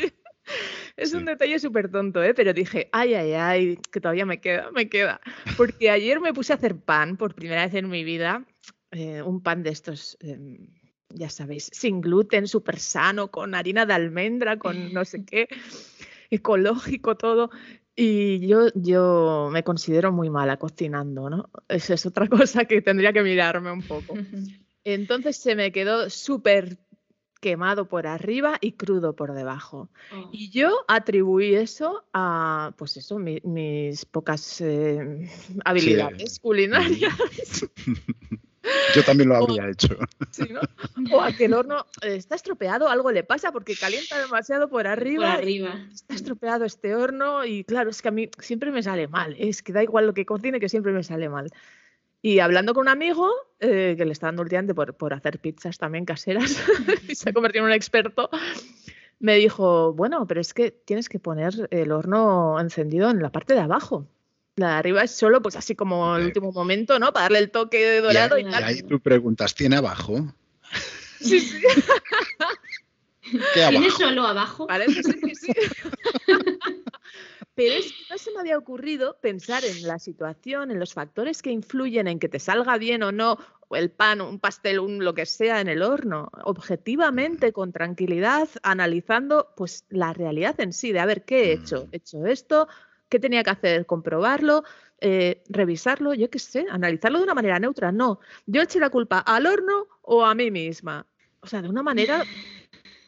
Es un detalle súper tonto, ¿eh? Pero dije, ay, ay, ay, que todavía me queda, me queda. Porque ayer me puse a hacer pan por primera vez en mi vida, eh, un pan de estos. Em, ya sabéis, sin gluten, súper sano, con harina de almendra, con no sé qué, ecológico, todo. Y yo, yo me considero muy mala cocinando, ¿no? Esa es otra cosa que tendría que mirarme un poco. Entonces se me quedó súper quemado por arriba y crudo por debajo. Oh. Y yo atribuí eso a, pues eso, mis pocas eh, habilidades culinarias. Yo también lo habría hecho. O a que el horno está estropeado, algo le pasa porque calienta demasiado por arriba. Por arriba. Está estropeado este horno y claro, es que a mí siempre me sale mal. Es que da igual lo que cocine, que siempre me sale mal. Y hablando con un amigo eh, que le está dando últimamente por, por hacer pizzas también caseras y se ha convertido en un experto, me dijo, bueno, pero es que tienes que poner el horno encendido en la parte de abajo. La de arriba es solo, pues así como el último momento, ¿no? Para darle el toque dorado y, y, y ahí tú preguntas, ¿tiene abajo? Sí, sí. ¿Qué abajo? ¿Tiene solo abajo? Parece ser que sí. Pero es que no se me había ocurrido pensar en la situación, en los factores que influyen en que te salga bien o no o el pan, un pastel, un lo que sea en el horno, objetivamente, con tranquilidad, analizando pues la realidad en sí, de a ver qué he hecho. He hecho esto, ¿Qué tenía que hacer? ¿Comprobarlo? Eh, ¿Revisarlo? Yo qué sé, analizarlo de una manera neutra. No, yo eché la culpa al horno o a mí misma. O sea, de una manera,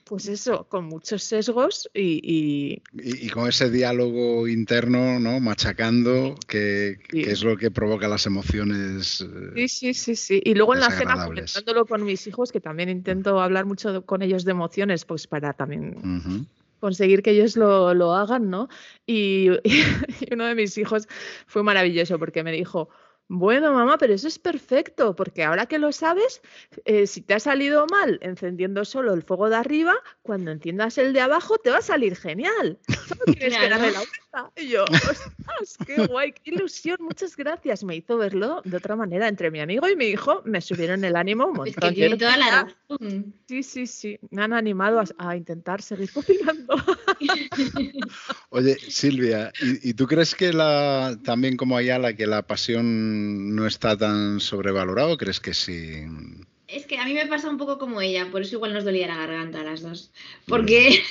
pues eso, con muchos sesgos y... Y, con ese diálogo interno, ¿no? Machacando, que, es lo que provoca las emociones. Eh, sí, sí, sí, sí. Y luego en la cena, comentándolo con mis hijos, que también intento hablar mucho con ellos de emociones, pues para también conseguir que ellos lo, lo hagan, ¿no? Y, y, uno de mis hijos fue maravilloso porque me dijo, bueno, mamá, pero eso es perfecto, porque ahora que lo sabes, eh, si te ha salido mal encendiendo solo el fuego de arriba, cuando enciendas el de abajo te va a salir genial. Solo tienes que darle la vuelta. Y yo, ostras, qué guay, qué ilusión, muchas gracias. Me hizo verlo de otra manera entre mi amigo y mi hijo, me subieron el ánimo un montón. Es que toda la razón. Sí, sí, sí, me han animado a, a intentar seguir cocinando. Oye, Silvia, ¿y, ¿y, tú crees que la también como Ayala, que la pasión no está tan sobrevalorado? ¿Crees que sí? Es que a mí me pasa un poco como ella, por eso igual nos dolía la garganta a las dos. Porque,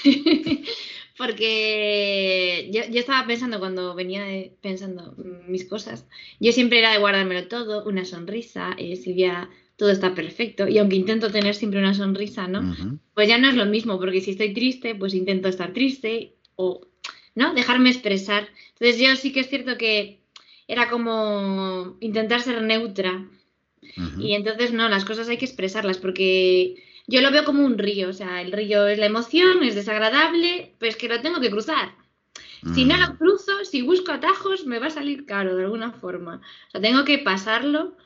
porque yo, yo, estaba pensando cuando venía de, pensando mis cosas, yo siempre era de guardármelo todo, una sonrisa, eh, Silvia todo está perfecto. Y aunque intento tener siempre una sonrisa, ¿no? Uh -huh. Pues ya no es lo mismo, porque si estoy triste, pues intento estar triste o, ¿no? Dejarme expresar. Entonces yo sí que es cierto que era como intentar ser neutra. Uh -huh. Y entonces, no, las cosas hay que expresarlas, porque yo lo veo como un río. O sea, el río es la emoción, es desagradable, pues que lo tengo que cruzar. Si no lo cruzo, si busco atajos, me va a salir caro de alguna forma. O sea, tengo que pasarlo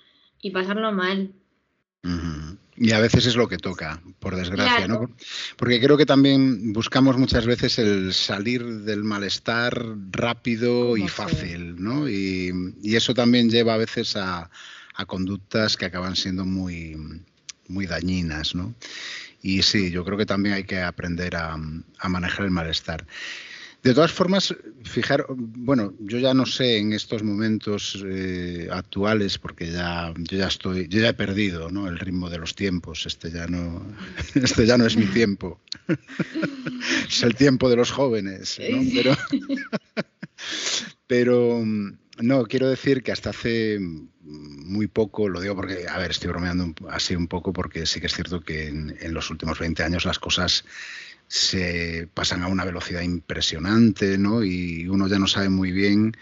y pasarlo mal. Y a veces es lo que toca, por desgracia, claro. ¿no? Porque creo que también buscamos muchas veces el salir del malestar rápido y fácil, ¿no? Y, y, eso también lleva a veces a, a, conductas que acaban siendo muy, muy dañinas, ¿no? Y sí, yo creo que también hay que aprender a, a manejar el malestar. De todas formas, fijar, bueno, yo ya no sé en estos momentos eh, actuales, porque ya yo ya estoy, yo ya he perdido ¿no? el ritmo de los tiempos. Este ya no, este ya no es mi tiempo. es el tiempo de los jóvenes. ¿no? Pero, pero no, quiero decir que hasta hace muy poco, lo digo porque, a ver, estoy bromeando así un poco porque sí que es cierto que en, los últimos 20 años las cosas se pasan a una velocidad impresionante, ¿no? Y uno ya no sabe muy bien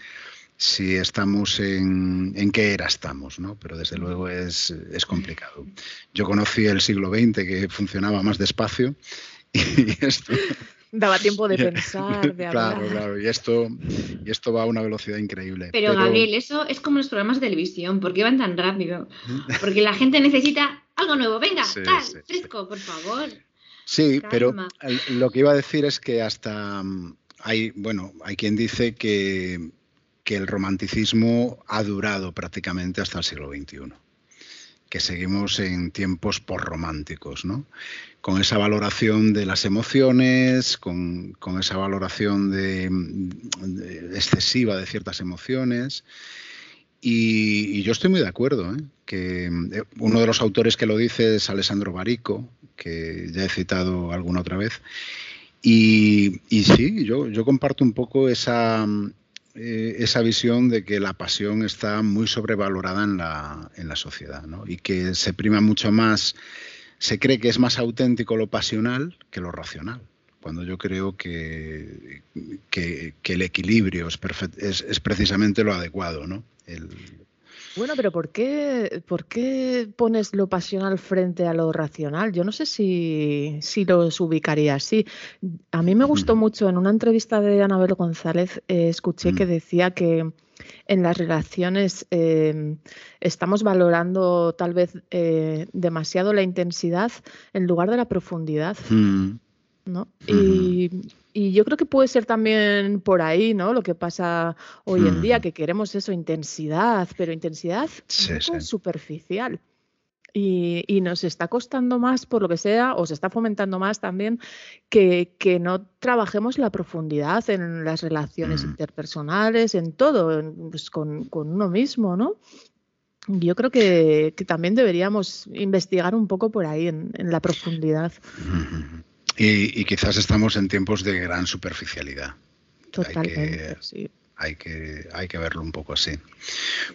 si estamos en, en qué era estamos, ¿no? Pero desde luego es, es complicado. Yo conocí el siglo XX que funcionaba más despacio y esto... Daba tiempo de pensar, de hablar. Claro, claro, y esto, y esto va a una velocidad increíble. Pero, Gabriel, eso es como los programas de televisión, ¿por qué van tan rápido? Porque la gente necesita algo nuevo, venga, Sí, tal, sí, sí. fresco, por favor. Sí, pero Calma. lo que iba a decir es que hasta mm, hay, bueno, hay quien dice que, que el romanticismo ha durado prácticamente hasta el siglo XXI, seguimos en tiempos porrománticos, ¿no? Con esa valoración de las emociones, con, con esa valoración de, excesiva de ciertas emociones. Y, yo estoy muy de acuerdo, ¿eh? que eh, uno de los autores que lo dice es Alessandro Barico, que ya he citado alguna otra vez. Y, y sí, yo, yo comparto un poco esa, eh, esa visión de que la pasión está muy sobrevalorada en la, en la sociedad y que se prima mucho más, se cree que es más auténtico lo pasional que lo racional. Cuando yo creo que, que, el equilibrio es, precisamente lo adecuado, Bueno, pero ¿por qué, por qué pones lo pasional frente a lo racional? Yo no sé si, si los ubicaría así. A mí me gustó mucho en una entrevista de Anabel González, eh, escuché que Mm. decía que en las relaciones eh, estamos valorando tal vez eh, demasiado la intensidad en lugar de la profundidad. Mm, ¿no? Y, y yo creo que puede ser también por ahí, ¿no? Lo que pasa hoy en día, Ujú. que queremos eso, intensidad, pero intensidad Sí, un poco sí. superficial. Y, y nos está costando más, por lo que sea, o se está fomentando más también, que, que no trabajemos la profundidad en las relaciones Mm. interpersonales, en todo, en- pues con, con uno mismo, ¿no? Yo creo que, que también deberíamos investigar un poco por ahí, en, en la profundidad. Ujú. Y, y quizás estamos en tiempos de gran superficialidad. Totalmente, sí. Hay que, hay que verlo un poco así.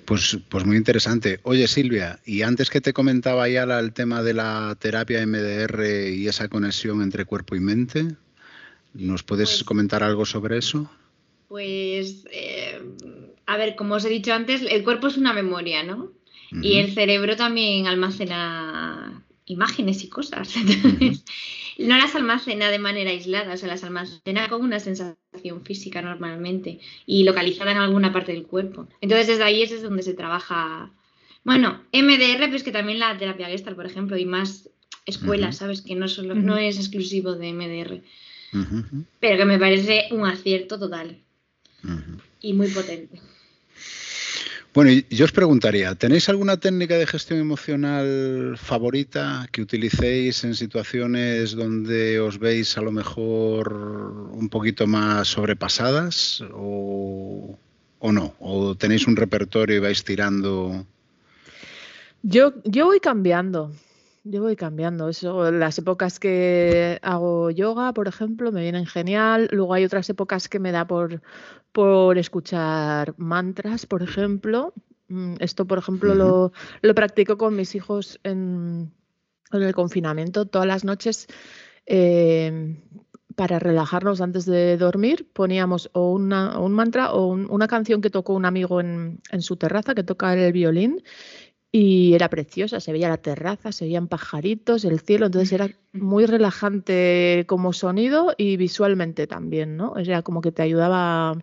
Pues, pues muy interesante. Oye, Silvia, y antes que te comentaba ya la- el tema de la terapia MDR y esa conexión entre cuerpo y mente, ¿nos puedes Pues- comentar algo sobre eso? Pues, eh, a ver, como os he dicho antes, el cuerpo es una memoria, ¿no? Y el cerebro también almacena imágenes y cosas. Entonces, no las almacena de manera aislada, o sea, las almacena con una sensación física normalmente y localizada en alguna parte del cuerpo. Entonces, desde ahí es desde donde se trabaja. Bueno, MDR, pues que también la terapia Gestalt, por ejemplo, y más escuelas. ¿sabes? Que no, solo, no es exclusivo de MDR, pero que me parece un acierto total y muy potente. Bueno, yo os preguntaría, ¿tenéis alguna técnica de gestión emocional favorita que utilicéis en situaciones donde os veis a lo mejor un poquito más sobrepasadas o, o no? ¿O tenéis un repertorio y vais tirando? Yo, yo voy cambiando, yo voy cambiando. Eso, las épocas que hago yoga, por ejemplo, me vienen genial. Luego hay otras épocas que me da por, por escuchar mantras, por ejemplo. Mm, Esto, por ejemplo, lo, lo practico con mis hijos en, en el confinamiento. Todas las noches, eh, para relajarnos antes de dormir, poníamos o una, o un mantra o un- una canción que tocó un amigo en, en su terraza, que toca el violín. Y era preciosa, se veía la terraza, se veían pajaritos, el cielo, entonces era muy relajante como sonido y visualmente también, ¿no? Era como que te ayudaba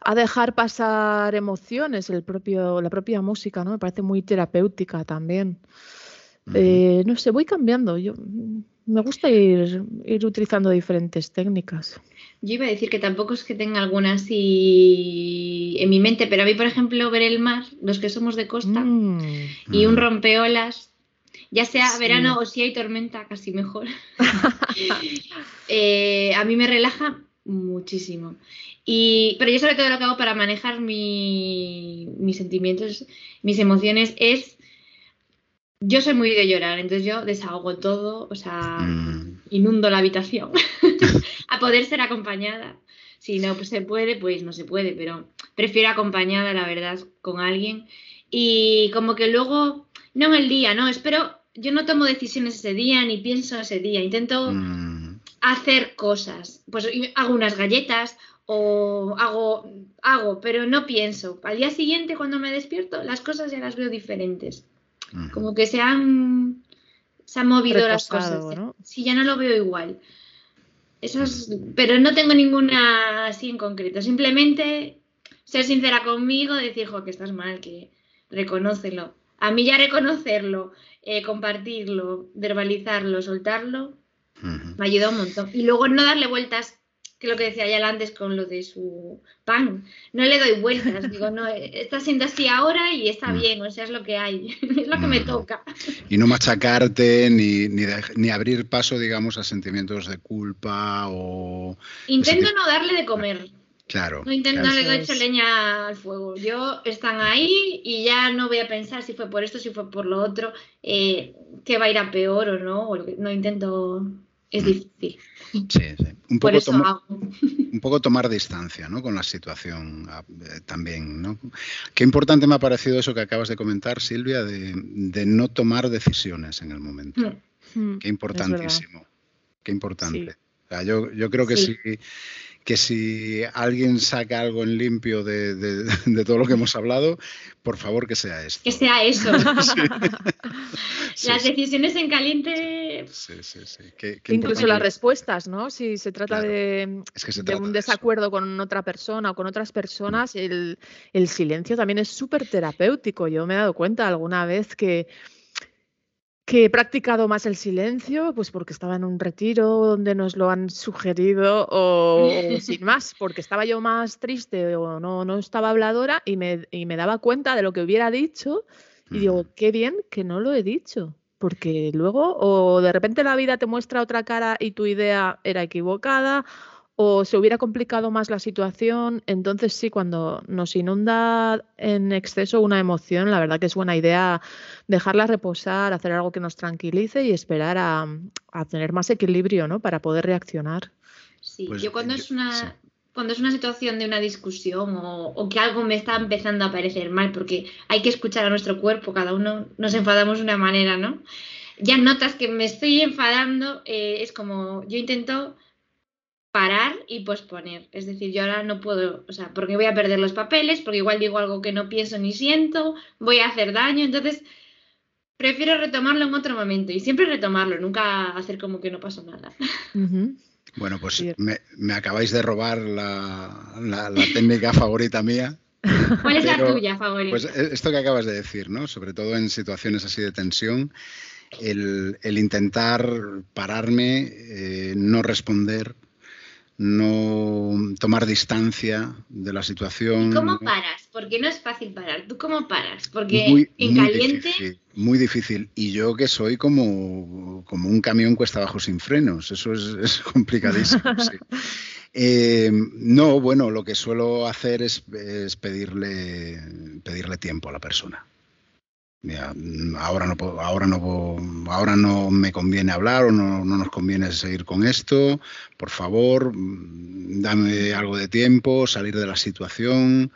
a dejar pasar emociones, el propio, la propia música, ¿no? Me parece muy terapéutica también. Eh, no sé, voy cambiando. Yo me gusta ir, ir utilizando diferentes técnicas. Yo iba a decir que tampoco es que tenga alguna así en mi mente, pero a mí, por ejemplo, ver el mar, los que somos de costa, Mm. y un Mm. rompeolas, ya sea Sí. verano o si hay tormenta, casi mejor, eh, a mí me relaja muchísimo. Y, pero yo sobre todo lo que hago para manejar mi- mis sentimientos, mis emociones, es... Yo soy muy de llorar, entonces yo desahogo todo, o sea, Mm, inundo la habitación a poder ser acompañada. Si no pues se puede, pues no se puede, pero prefiero acompañada, la verdad, con alguien. Y como que luego, no en el día, no, espero, yo no tomo decisiones ese día ni pienso ese día, intento mm, hacer cosas. Pues hago unas galletas o hago hago, pero no pienso. Al día siguiente, cuando me despierto, las cosas ya las veo diferentes. Como que se han, se han movido las cosas. ¿no? Sí, ya no lo veo igual. Eso es- pero no tengo ninguna así en concreto. Simplemente ser sincera conmigo, decir, jo, que estás mal, que reconócelo. A mí ya reconocerlo, eh, compartirlo, verbalizarlo, soltarlo, Ujú. me ayuda un montón. Y luego no darle vueltas, que lo que decía ya antes con lo de su pan. No le doy vueltas, digo, no, está siendo así ahora y está Mm. bien, o sea, es lo que hay, es lo que me Mm. toca. Y no machacarte ni, ni, abrir paso, digamos, a sentimientos de culpa o... Intento no darle de comer. Claro. No, intento, claro. no le doy Eso hecho leña al fuego. Yo están ahí y ya no voy a pensar si fue por esto, si fue por lo otro, eh, que va a ir a peor o no. No intento. Es Mm. difícil. Sí, sí. Un poco, un poco tomar distancia ¿no? con la situación ah, eh, también. ¿no? Qué importante me ha parecido eso que acabas de comentar, Silvia, de, de no tomar decisiones en el momento. Mm. Mm, Qué importantísimo. Qué importante. Sí. O sea, yo, yo creo que Sí. si, que si alguien saca algo en limpio de, de- de todo lo que hemos hablado, por favor que sea esto. Que sea eso. Sí, Las sí, decisiones en caliente. sí, sí, sí. Qué- qué Incluso las respuestas, ¿no? Si se trata Claro. de, Es que se de trata un eso. desacuerdo con otra persona o con otras personas, el, el silencio también es súper terapéutico. Yo me he dado cuenta alguna vez que, que he practicado más el silencio, pues porque estaba en un retiro donde nos lo han sugerido o, o sin más, porque estaba yo más triste o no, no estaba habladora y me, y me daba cuenta de lo que hubiera dicho y digo, qué bien que no lo he dicho. Porque luego, o de repente la vida te muestra otra cara y tu idea era equivocada, o se hubiera complicado más la situación. Entonces, sí, cuando nos inunda en exceso una emoción, la verdad que es buena idea dejarla reposar, hacer algo que nos tranquilice y esperar a, a tener más equilibrio, ¿no? Para poder reaccionar. Sí, Pues, yo cuando yo- es una sí. cuando es una situación de una discusión o, o que algo me está empezando a parecer mal, porque hay que escuchar a nuestro cuerpo, cada uno nos enfadamos de una manera, ¿no? Ya notas que me estoy enfadando, eh, es como yo intento parar y posponer. Es decir, yo ahora no puedo, o sea, porque voy a perder los papeles, porque igual digo algo que no pienso ni siento, voy a hacer daño, entonces prefiero retomarlo en otro momento y siempre retomarlo, nunca hacer como que no pasó nada. Bueno, pues me, me acabáis de robar la, la- la técnica favorita mía. ¿Cuál es la tuya favorita? Pues eh, esto que acabas de decir, ¿no? Sobre todo en situaciones así de tensión, el, el intentar pararme, eh, no responder, no tomar distancia de la situación. ¿Y cómo paras? Porque no es fácil parar. ¿Tú cómo paras? Porque Muy, en muy caliente, difícil, muy difícil. Y yo que soy como, como un camión cuesta abajo sin frenos, eso es, es complicadísimo. sí. Eh, no, bueno, lo que suelo hacer es, es pedirle, pedirle tiempo a la persona. Mira, mm, ahora no, puedo- ahora, no, puedo- ahora no me conviene hablar o no, no nos conviene seguir con esto. Por favor, mm, dame algo de tiempo, salir de la situación.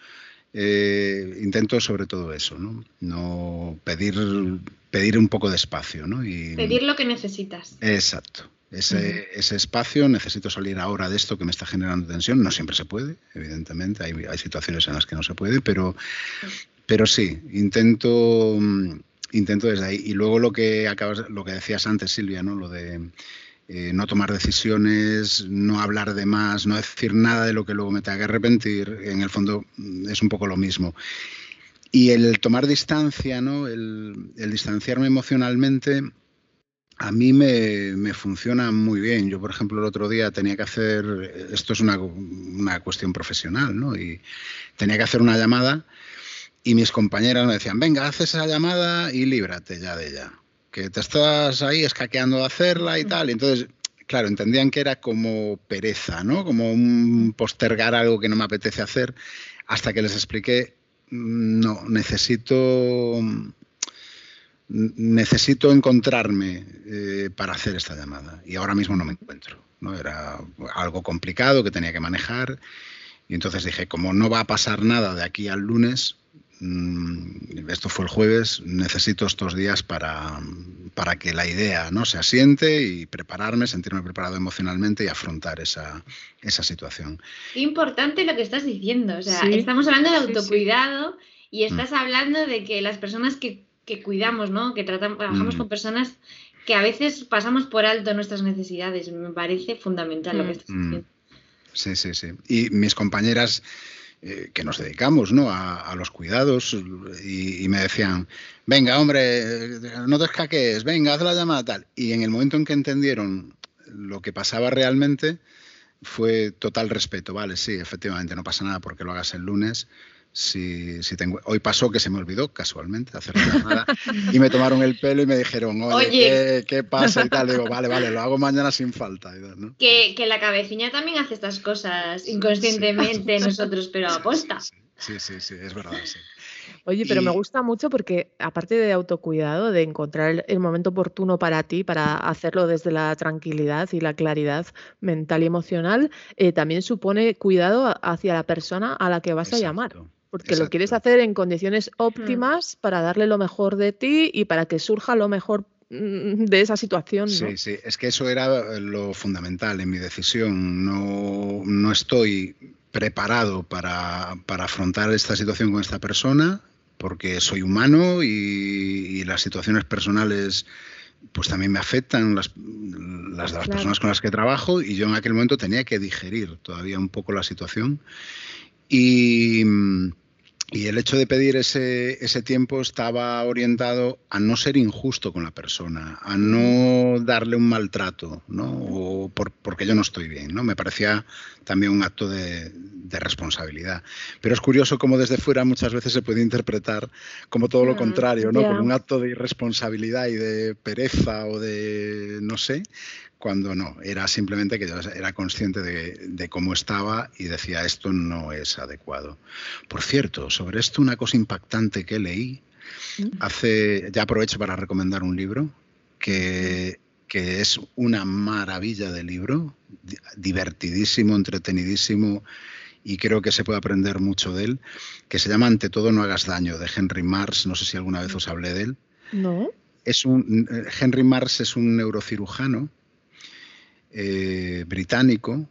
Eh, intento sobre todo eso, ¿no? No pedir, pedir un poco de espacio, ¿no? Y, pedir lo que necesitas. Exacto. Ese, ese espacio, necesito salir ahora de esto que me está generando tensión. No siempre se puede, evidentemente. Hay, hay situaciones en las que no se puede, pero, pero sí, intento, mm, intento desde ahí. Y luego lo que acabas, lo que decías antes, Silvia, ¿no? Lo de eh, no tomar decisiones, no hablar de más, no decir nada de lo que luego me tenga que arrepentir. En el fondo mm, es un poco lo mismo. Y el tomar distancia, ¿no? El, el distanciarme emocionalmente a mí me, me funciona muy bien. Yo, por ejemplo, el otro día tenía que hacer, esto es una, una cuestión profesional, ¿no? Y tenía que hacer una llamada y mis compañeras me decían, venga, haz esa llamada y líbrate ya de ella. Que te estás ahí escaqueando de hacerla y tal. Y entonces, claro, entendían que era como pereza, ¿no? Como un postergar algo que no me apetece hacer, hasta que les expliqué, "Mm, no, necesito necesito encontrarme eh, para hacer esta llamada y ahora mismo no me encuentro. ¿no? Era algo complicado que tenía que manejar y entonces dije, como no va a pasar nada de aquí al lunes, esto fue el jueves, necesito estos días para, para que la idea ¿no? se asiente y prepararme, sentirme preparado emocionalmente y afrontar esa, esa situación. Qué importante lo que estás diciendo. O sea, estamos hablando de autocuidado y mm. estás hablando de que las personas que, que cuidamos, ¿no? Que tratamos, trabajamos mm. con personas que a veces pasamos por alto nuestras necesidades. Me parece fundamental lo que estás mm. diciendo. Sí, sí, sí. Y mis compañeras eh, que nos dedicamos ¿no? a, los cuidados y, me decían, venga, hombre, no te escaques, venga, haz la llamada tal. Y en el momento en que entendieron lo que pasaba realmente, fue total respeto, vale, sí, efectivamente, no pasa nada porque lo hagas el lunes, si, si tengo, hoy pasó que se me olvidó casualmente hacer nada y me tomaron el pelo y me dijeron, oye, ¿qué, pasa? y tal. digo, vale, vale, lo hago mañana sin falta. Que, que, la cabecilla también hace estas cosas inconscientemente nosotros, pero aposta. Sí, sí, sí, es verdad. Oye, pero me gusta mucho porque aparte de autocuidado, de encontrar el momento oportuno para ti, para hacerlo desde la tranquilidad y la claridad mental y emocional, eh, también supone cuidado hacia la persona a la que vas a llamar porque lo quieres hacer en condiciones mm. óptimas para darle lo mejor de ti y para que surja lo mejor mm, de esa situación. Sí, sí, es que eso era lo fundamental en mi decisión. No, no estoy preparado para, para, afrontar esta situación con esta persona porque soy humano y, las situaciones personales pues también me afectan las, las de las personas con las que trabajo y yo en aquel momento tenía que digerir todavía un poco la situación y y el hecho de pedir ese, ese, tiempo estaba orientado a no ser injusto con la persona, a no darle un maltrato, ¿no? O porque yo no estoy bien, ¿no? Me parecía también un acto de, responsabilidad. Pero es curioso cómo desde fuera muchas veces se puede interpretar como todo lo mm, contrario, ¿no? Como un acto de irresponsabilidad y de pereza o de, no sé, cuando no, era simplemente que yo era consciente de, cómo estaba y decía esto no es adecuado. Por cierto, sobre esto una cosa impactante que leí, mm. hace, ya aprovecho para recomendar un libro que, que es una maravilla de libro, divertidísimo, entretenidísimo y creo que se puede aprender mucho de él, que se llama Ante todo no hagas daño, de Henry Mars, no sé si alguna vez os hablé de él. No. Es un, Henry Mars es un neurocirujano eh, británico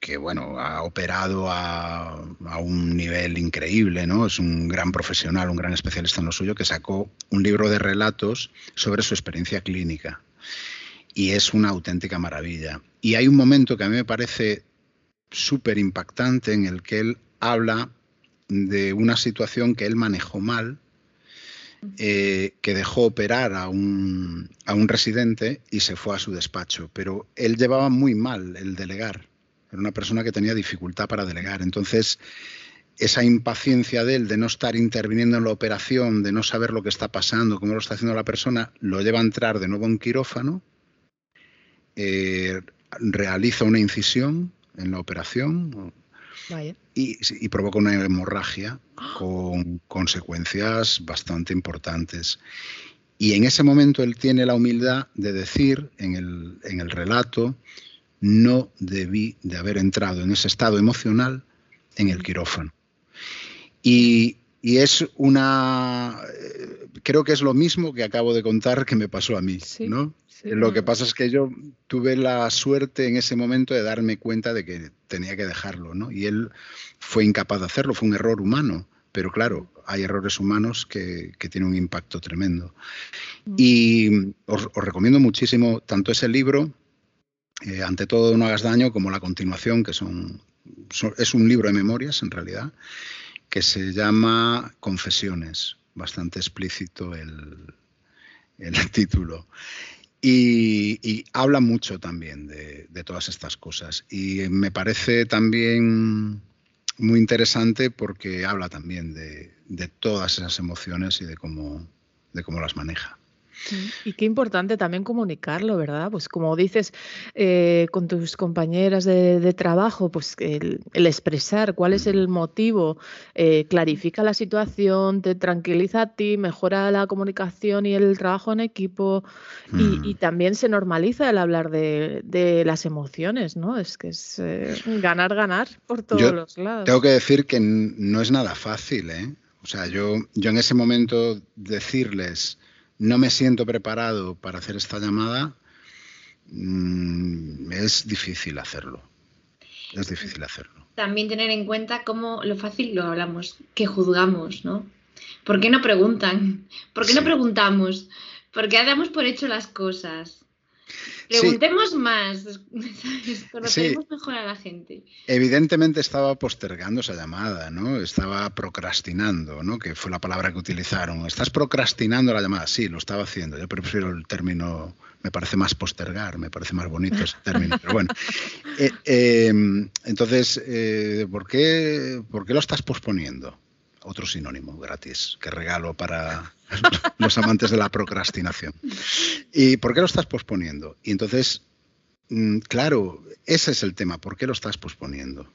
que bueno, ha operado a, un nivel increíble, ¿no? Es un gran profesional, un gran especialista en lo suyo, que sacó un libro de relatos sobre su experiencia clínica. Y es una auténtica maravilla. Y hay un momento que a mí me parece súper impactante en el que él habla de una situación que él manejó mal eh, que dejó operar a un, a un residente y se fue a su despacho. Pero él llevaba muy mal el delegar. Era una persona que tenía dificultad para delegar. Entonces, esa impaciencia de él de no estar interviniendo en la operación, de no saber lo que está pasando, cómo lo está haciendo la persona, lo lleva a entrar de nuevo en quirófano, eh, realiza una incisión en la operación, y, provoca una hemorragia con consecuencias bastante importantes. Y en ese momento él tiene la humildad de decir en el, en el relato, no debí de haber entrado en ese estado emocional en el quirófano. Y, y es una, eh, creo que es lo mismo que acabo de contar que me pasó a mí, ¿no? Lo que pasa es que yo tuve la suerte en ese momento de darme cuenta de que tenía que dejarlo, ¿no? Y él fue incapaz de hacerlo, fue un error humano, pero claro, hay errores humanos que, tienen un impacto tremendo. Mm. Y os, recomiendo muchísimo tanto ese libro, eh, ante todo no hagas daño, como la continuación, que son, es un libro de memorias en realidad, que se llama Confesiones, bastante explícito el, el título. Y, habla mucho también de, todas estas cosas. Y me parece también muy interesante porque habla también de, de todas esas emociones y de cómo, de cómo las maneja. Y qué importante también comunicarlo, ¿verdad? Pues como dices eh, con tus compañeras de, trabajo, pues el, expresar cuál es el motivo eh, clarifica la situación, te tranquiliza a ti, mejora la comunicación y el trabajo en equipo y, mm. también se normaliza el hablar de, las emociones, ¿no? Es que es eh, ganar, ganar por todos los lados. Tengo que decir que no es nada fácil, ¿eh? O sea, yo, yo en ese momento decirles no me siento preparado para hacer esta llamada, mm, es difícil hacerlo. Es difícil hacerlo. También tener en cuenta cómo lo fácil lo hablamos, que juzgamos, ¿no? ¿Por qué no preguntan? ¿Por qué no preguntamos? ¿Por qué damos por hecho las cosas? Preguntemos más, conoceremos mejor a la gente. Evidentemente estaba postergando esa llamada, ¿no? Estaba procrastinando, ¿no? Que fue la palabra que utilizaron. ¿Estás procrastinando la llamada? Sí, lo estaba haciendo. Yo prefiero el término, me parece más postergar, me parece más bonito ese término. Pero bueno, eh, em, entonces, eh, ¿por, qué, ¿por qué lo estás posponiendo? Otro sinónimo gratis que regalo para los amantes de la procrastinación. ¿Y por qué lo estás posponiendo? Y entonces, mm, claro, ese es el tema. ¿Por qué lo estás posponiendo?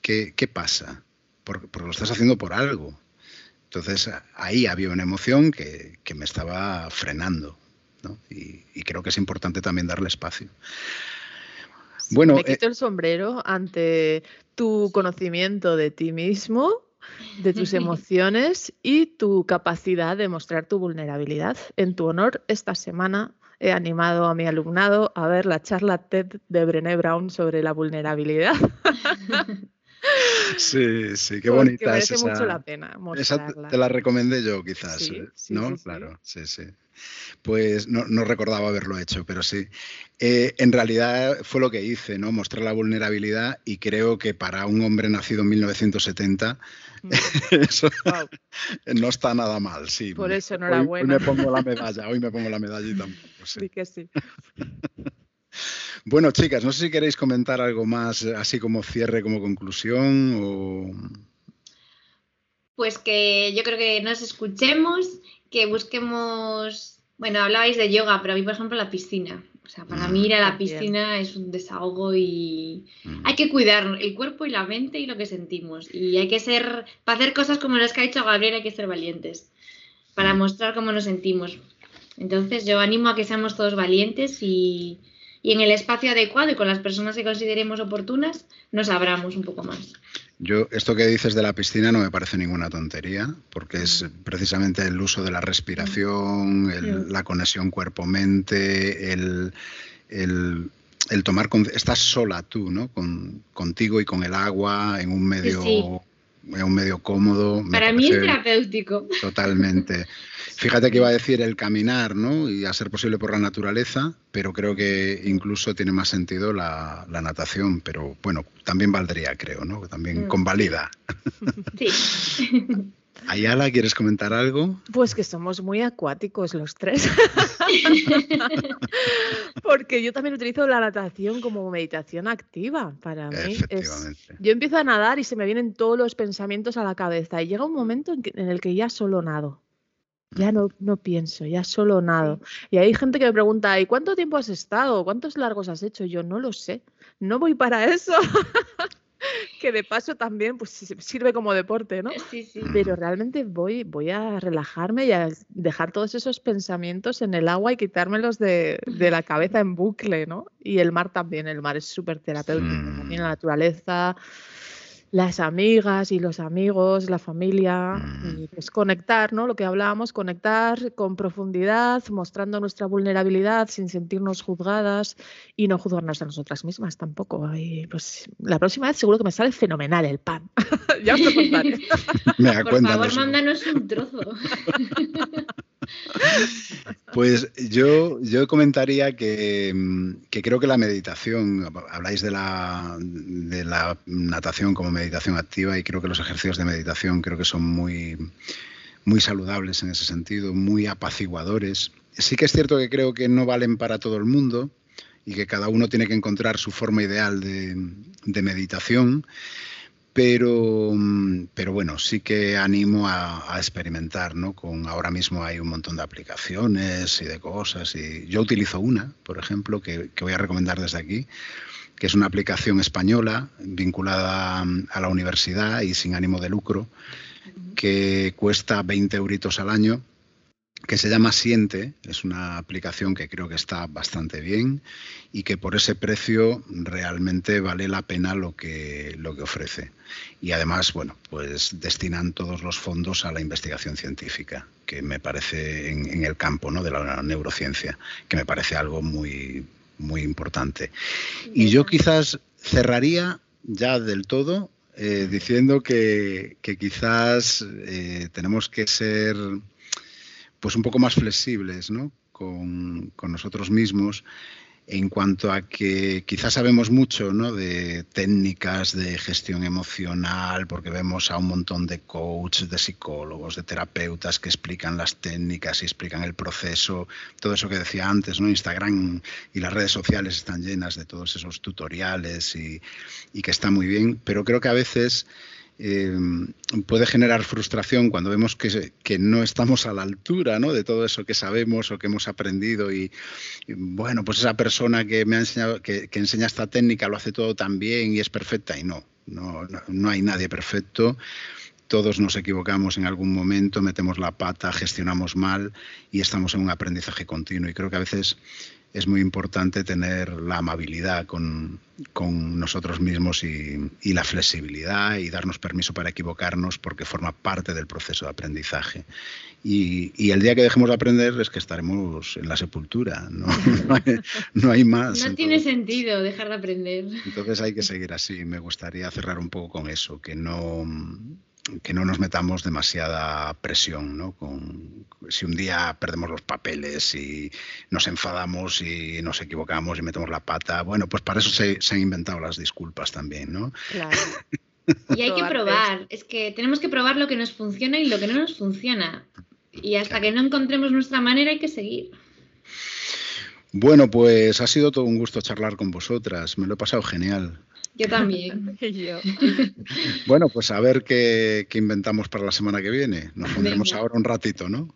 ¿Qué, pasa? Porque, lo estás haciendo por algo. Entonces, ahí había una emoción que, me estaba frenando. Y, creo que es importante también darle espacio. Bueno, me quito el sombrero ante tu conocimiento de ti mismo de tus emociones y tu capacidad de mostrar tu vulnerabilidad. En tu honor, esta semana he animado a mi alumnado a ver la charla TED de Brené Brown sobre la vulnerabilidad. Sí, sí, qué bonita merece es esa. mucho la pena mostrarla. te la recomendé yo, quizás, ¿no? claro, sí, sí. Pues no, recordaba haberlo hecho, pero sí. Eh, en realidad fue lo que hice, ¿no? Mostrar la vulnerabilidad y creo que para un hombre nacido en 1970 mm. eso no está nada mal, sí. Por eso, enhorabuena. Hoy, me pongo la medalla, hoy me pongo la medallita. Sí, que sí. Bueno, chicas, no sé si queréis comentar algo más, así como cierre, como conclusión o... Pues que yo creo que nos escuchemos, que busquemos, bueno, hablabais de yoga, pero a mí, por ejemplo, la piscina. O sea, para mí ir a la piscina es un desahogo y hay que cuidar el cuerpo y la mente y lo que sentimos. Y hay que ser, para hacer cosas como las que ha dicho Gabriel, hay que ser valientes, para mostrar cómo nos sentimos. Entonces yo animo a que seamos todos valientes y, y en el espacio adecuado y con las personas que consideremos oportunas, nos abramos un poco más. Yo, esto que dices de la piscina no me parece ninguna tontería, porque es mm. precisamente el uso de la respiración, mm. la conexión cuerpo-mente, el, tomar. estás sola tú, ¿no? Con, contigo y con el agua en un medio un medio cómodo. Para mí es terapéutico. Totalmente. Fíjate que iba a decir el caminar, ¿no? Y a ser posible por la naturaleza, pero creo que incluso tiene más sentido la, natación, pero bueno, también valdría, creo, ¿no? También mm. convalida. Sí. Ayala, ¿quieres comentar algo? Pues que somos muy acuáticos los tres. Porque yo también utilizo la natación como meditación activa. Para mí Yo empiezo a nadar y se me vienen todos los pensamientos a la cabeza y llega un momento en, el que ya solo nado. Ya no, no pienso, ya solo nado. Y hay gente que me pregunta, ¿y cuánto tiempo has estado? ¿Cuántos largos has hecho? yo no lo sé. No voy para eso. que de paso también pues sirve como deporte, ¿no? Sí, sí. Pero realmente voy, voy a relajarme y a dejar todos esos pensamientos en el agua y quitármelos de, de la cabeza en bucle, ¿no? Y el mar también, el mar es súper terapéutico, también la naturaleza, las amigas y los amigos, la familia, mm. y pues conectar, ¿no? Lo que hablábamos, conectar con profundidad, mostrando nuestra vulnerabilidad sin sentirnos juzgadas y no juzgarnos a nosotras mismas tampoco. Y pues la próxima vez seguro que me sale fenomenal el pan. ya os lo contaré. Por favor, mándanos un trozo. Pues yo, yo comentaría que, creo que la meditación, habláis de la, de la natación como meditación activa y creo que los ejercicios de meditación creo que son muy, muy saludables en ese sentido, muy apaciguadores. Sí que es cierto que creo que no valen para todo el mundo y que cada uno tiene que encontrar su forma ideal de, de meditación pero, mm, pero bueno, sí que animo a, experimentar, ¿no? Con ahora mismo hay un montón de aplicaciones y de cosas. Y yo utilizo una, por ejemplo, que, voy a recomendar desde aquí, que es una aplicación española vinculada mm, a la universidad y sin ánimo de lucro, que cuesta 20 euritos al año que se llama Siente, es una aplicación que creo que está bastante bien y que por ese precio realmente vale la pena lo que, lo que ofrece. Y además, bueno, pues destinan todos los fondos a la investigación científica, que me parece en, el campo ¿no? de la neurociencia, que me parece algo muy, muy importante. Y yo quizás cerraría ya del todo eh, diciendo que, quizás eh, tenemos que ser pues un poco más flexibles ¿no? con, con nosotros mismos en cuanto a que quizás sabemos mucho ¿no? de técnicas de gestión emocional, porque vemos a un montón de coaches, de psicólogos, de terapeutas que explican las técnicas y explican el proceso, todo eso que decía antes, ¿no? Instagram y las redes sociales están llenas de todos esos tutoriales y, y que está muy bien, pero creo que a veces eh, puede generar frustración cuando vemos que, no estamos a la altura ¿no? de todo eso que sabemos o que hemos aprendido y, bueno, pues esa persona que me ha enseñado, que, enseña esta técnica lo hace todo tan bien y es perfecta y no, no, no hay nadie perfecto. Todos nos equivocamos en algún momento, metemos la pata, gestionamos mal y estamos en un aprendizaje continuo. Y creo que a veces es muy importante tener la amabilidad con, nosotros mismos y, la flexibilidad y darnos permiso para equivocarnos porque forma parte del proceso de aprendizaje. Y, el día que dejemos de aprender es que estaremos en la sepultura, no, no, hay, más. No tiene sentido dejar de aprender. Entonces hay que seguir así. Me gustaría cerrar un poco con eso, que no que no nos metamos demasiada presión, ¿no? Con, si un día perdemos los papeles y nos enfadamos y nos equivocamos y metemos la pata, bueno, pues para eso se, han inventado las disculpas también, ¿no? Claro. Y hay que probar, es que tenemos que probar lo que nos funciona y lo que no nos funciona. Y hasta que no encontremos nuestra manera hay que seguir. Bueno, pues ha sido todo un gusto charlar con vosotras, me lo he pasado genial. Yo también. Bueno, pues a ver qué, inventamos para la semana que viene. Nos pondremos ahora un ratito, ¿no?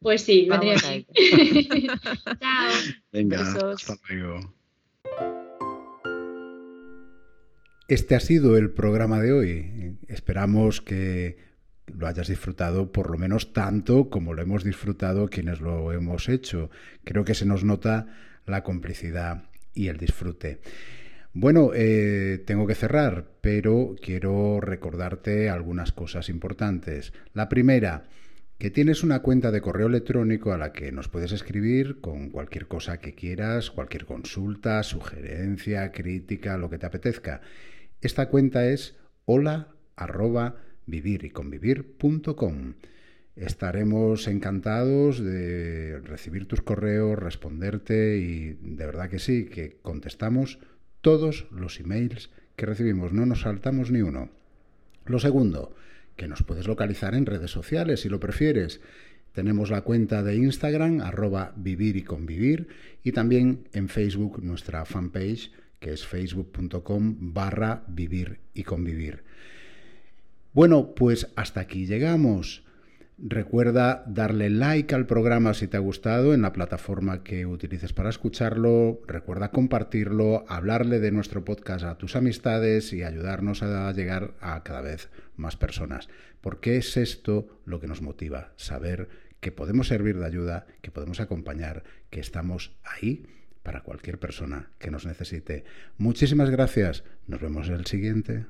Pues sí, vendría Chao. Venga, hasta luego. Este ha sido el programa de hoy. Esperamos que lo hayas disfrutado por lo menos tanto como lo hemos disfrutado quienes lo hemos hecho. Creo que se nos nota la complicidad y el disfrute. Bueno, eh, tengo que cerrar, pero quiero recordarte algunas cosas importantes. La primera, que tienes una cuenta de correo electrónico a la que nos puedes escribir con cualquier cosa que quieras, cualquier consulta, sugerencia, crítica, lo que te apetezca. Esta cuenta es hola arroba Estaremos encantados de recibir tus correos, responderte y de verdad que sí, que contestamos todos los emails que recibimos, no nos saltamos ni uno. Lo segundo, que nos puedes localizar en redes sociales si lo prefieres. Tenemos la cuenta de Instagram, arroba vivir y convivir, y también en Facebook nuestra fanpage, que es facebook.com barra vivir y convivir. Bueno, pues hasta aquí llegamos. Recuerda darle like al programa si te ha gustado en la plataforma que utilices para escucharlo. Recuerda compartirlo, hablarle de nuestro podcast a tus amistades y ayudarnos a llegar a cada vez más personas. Porque es esto lo que nos motiva, saber que podemos servir de ayuda, que podemos acompañar, que estamos ahí para cualquier persona que nos necesite. Muchísimas gracias. Nos vemos en el siguiente.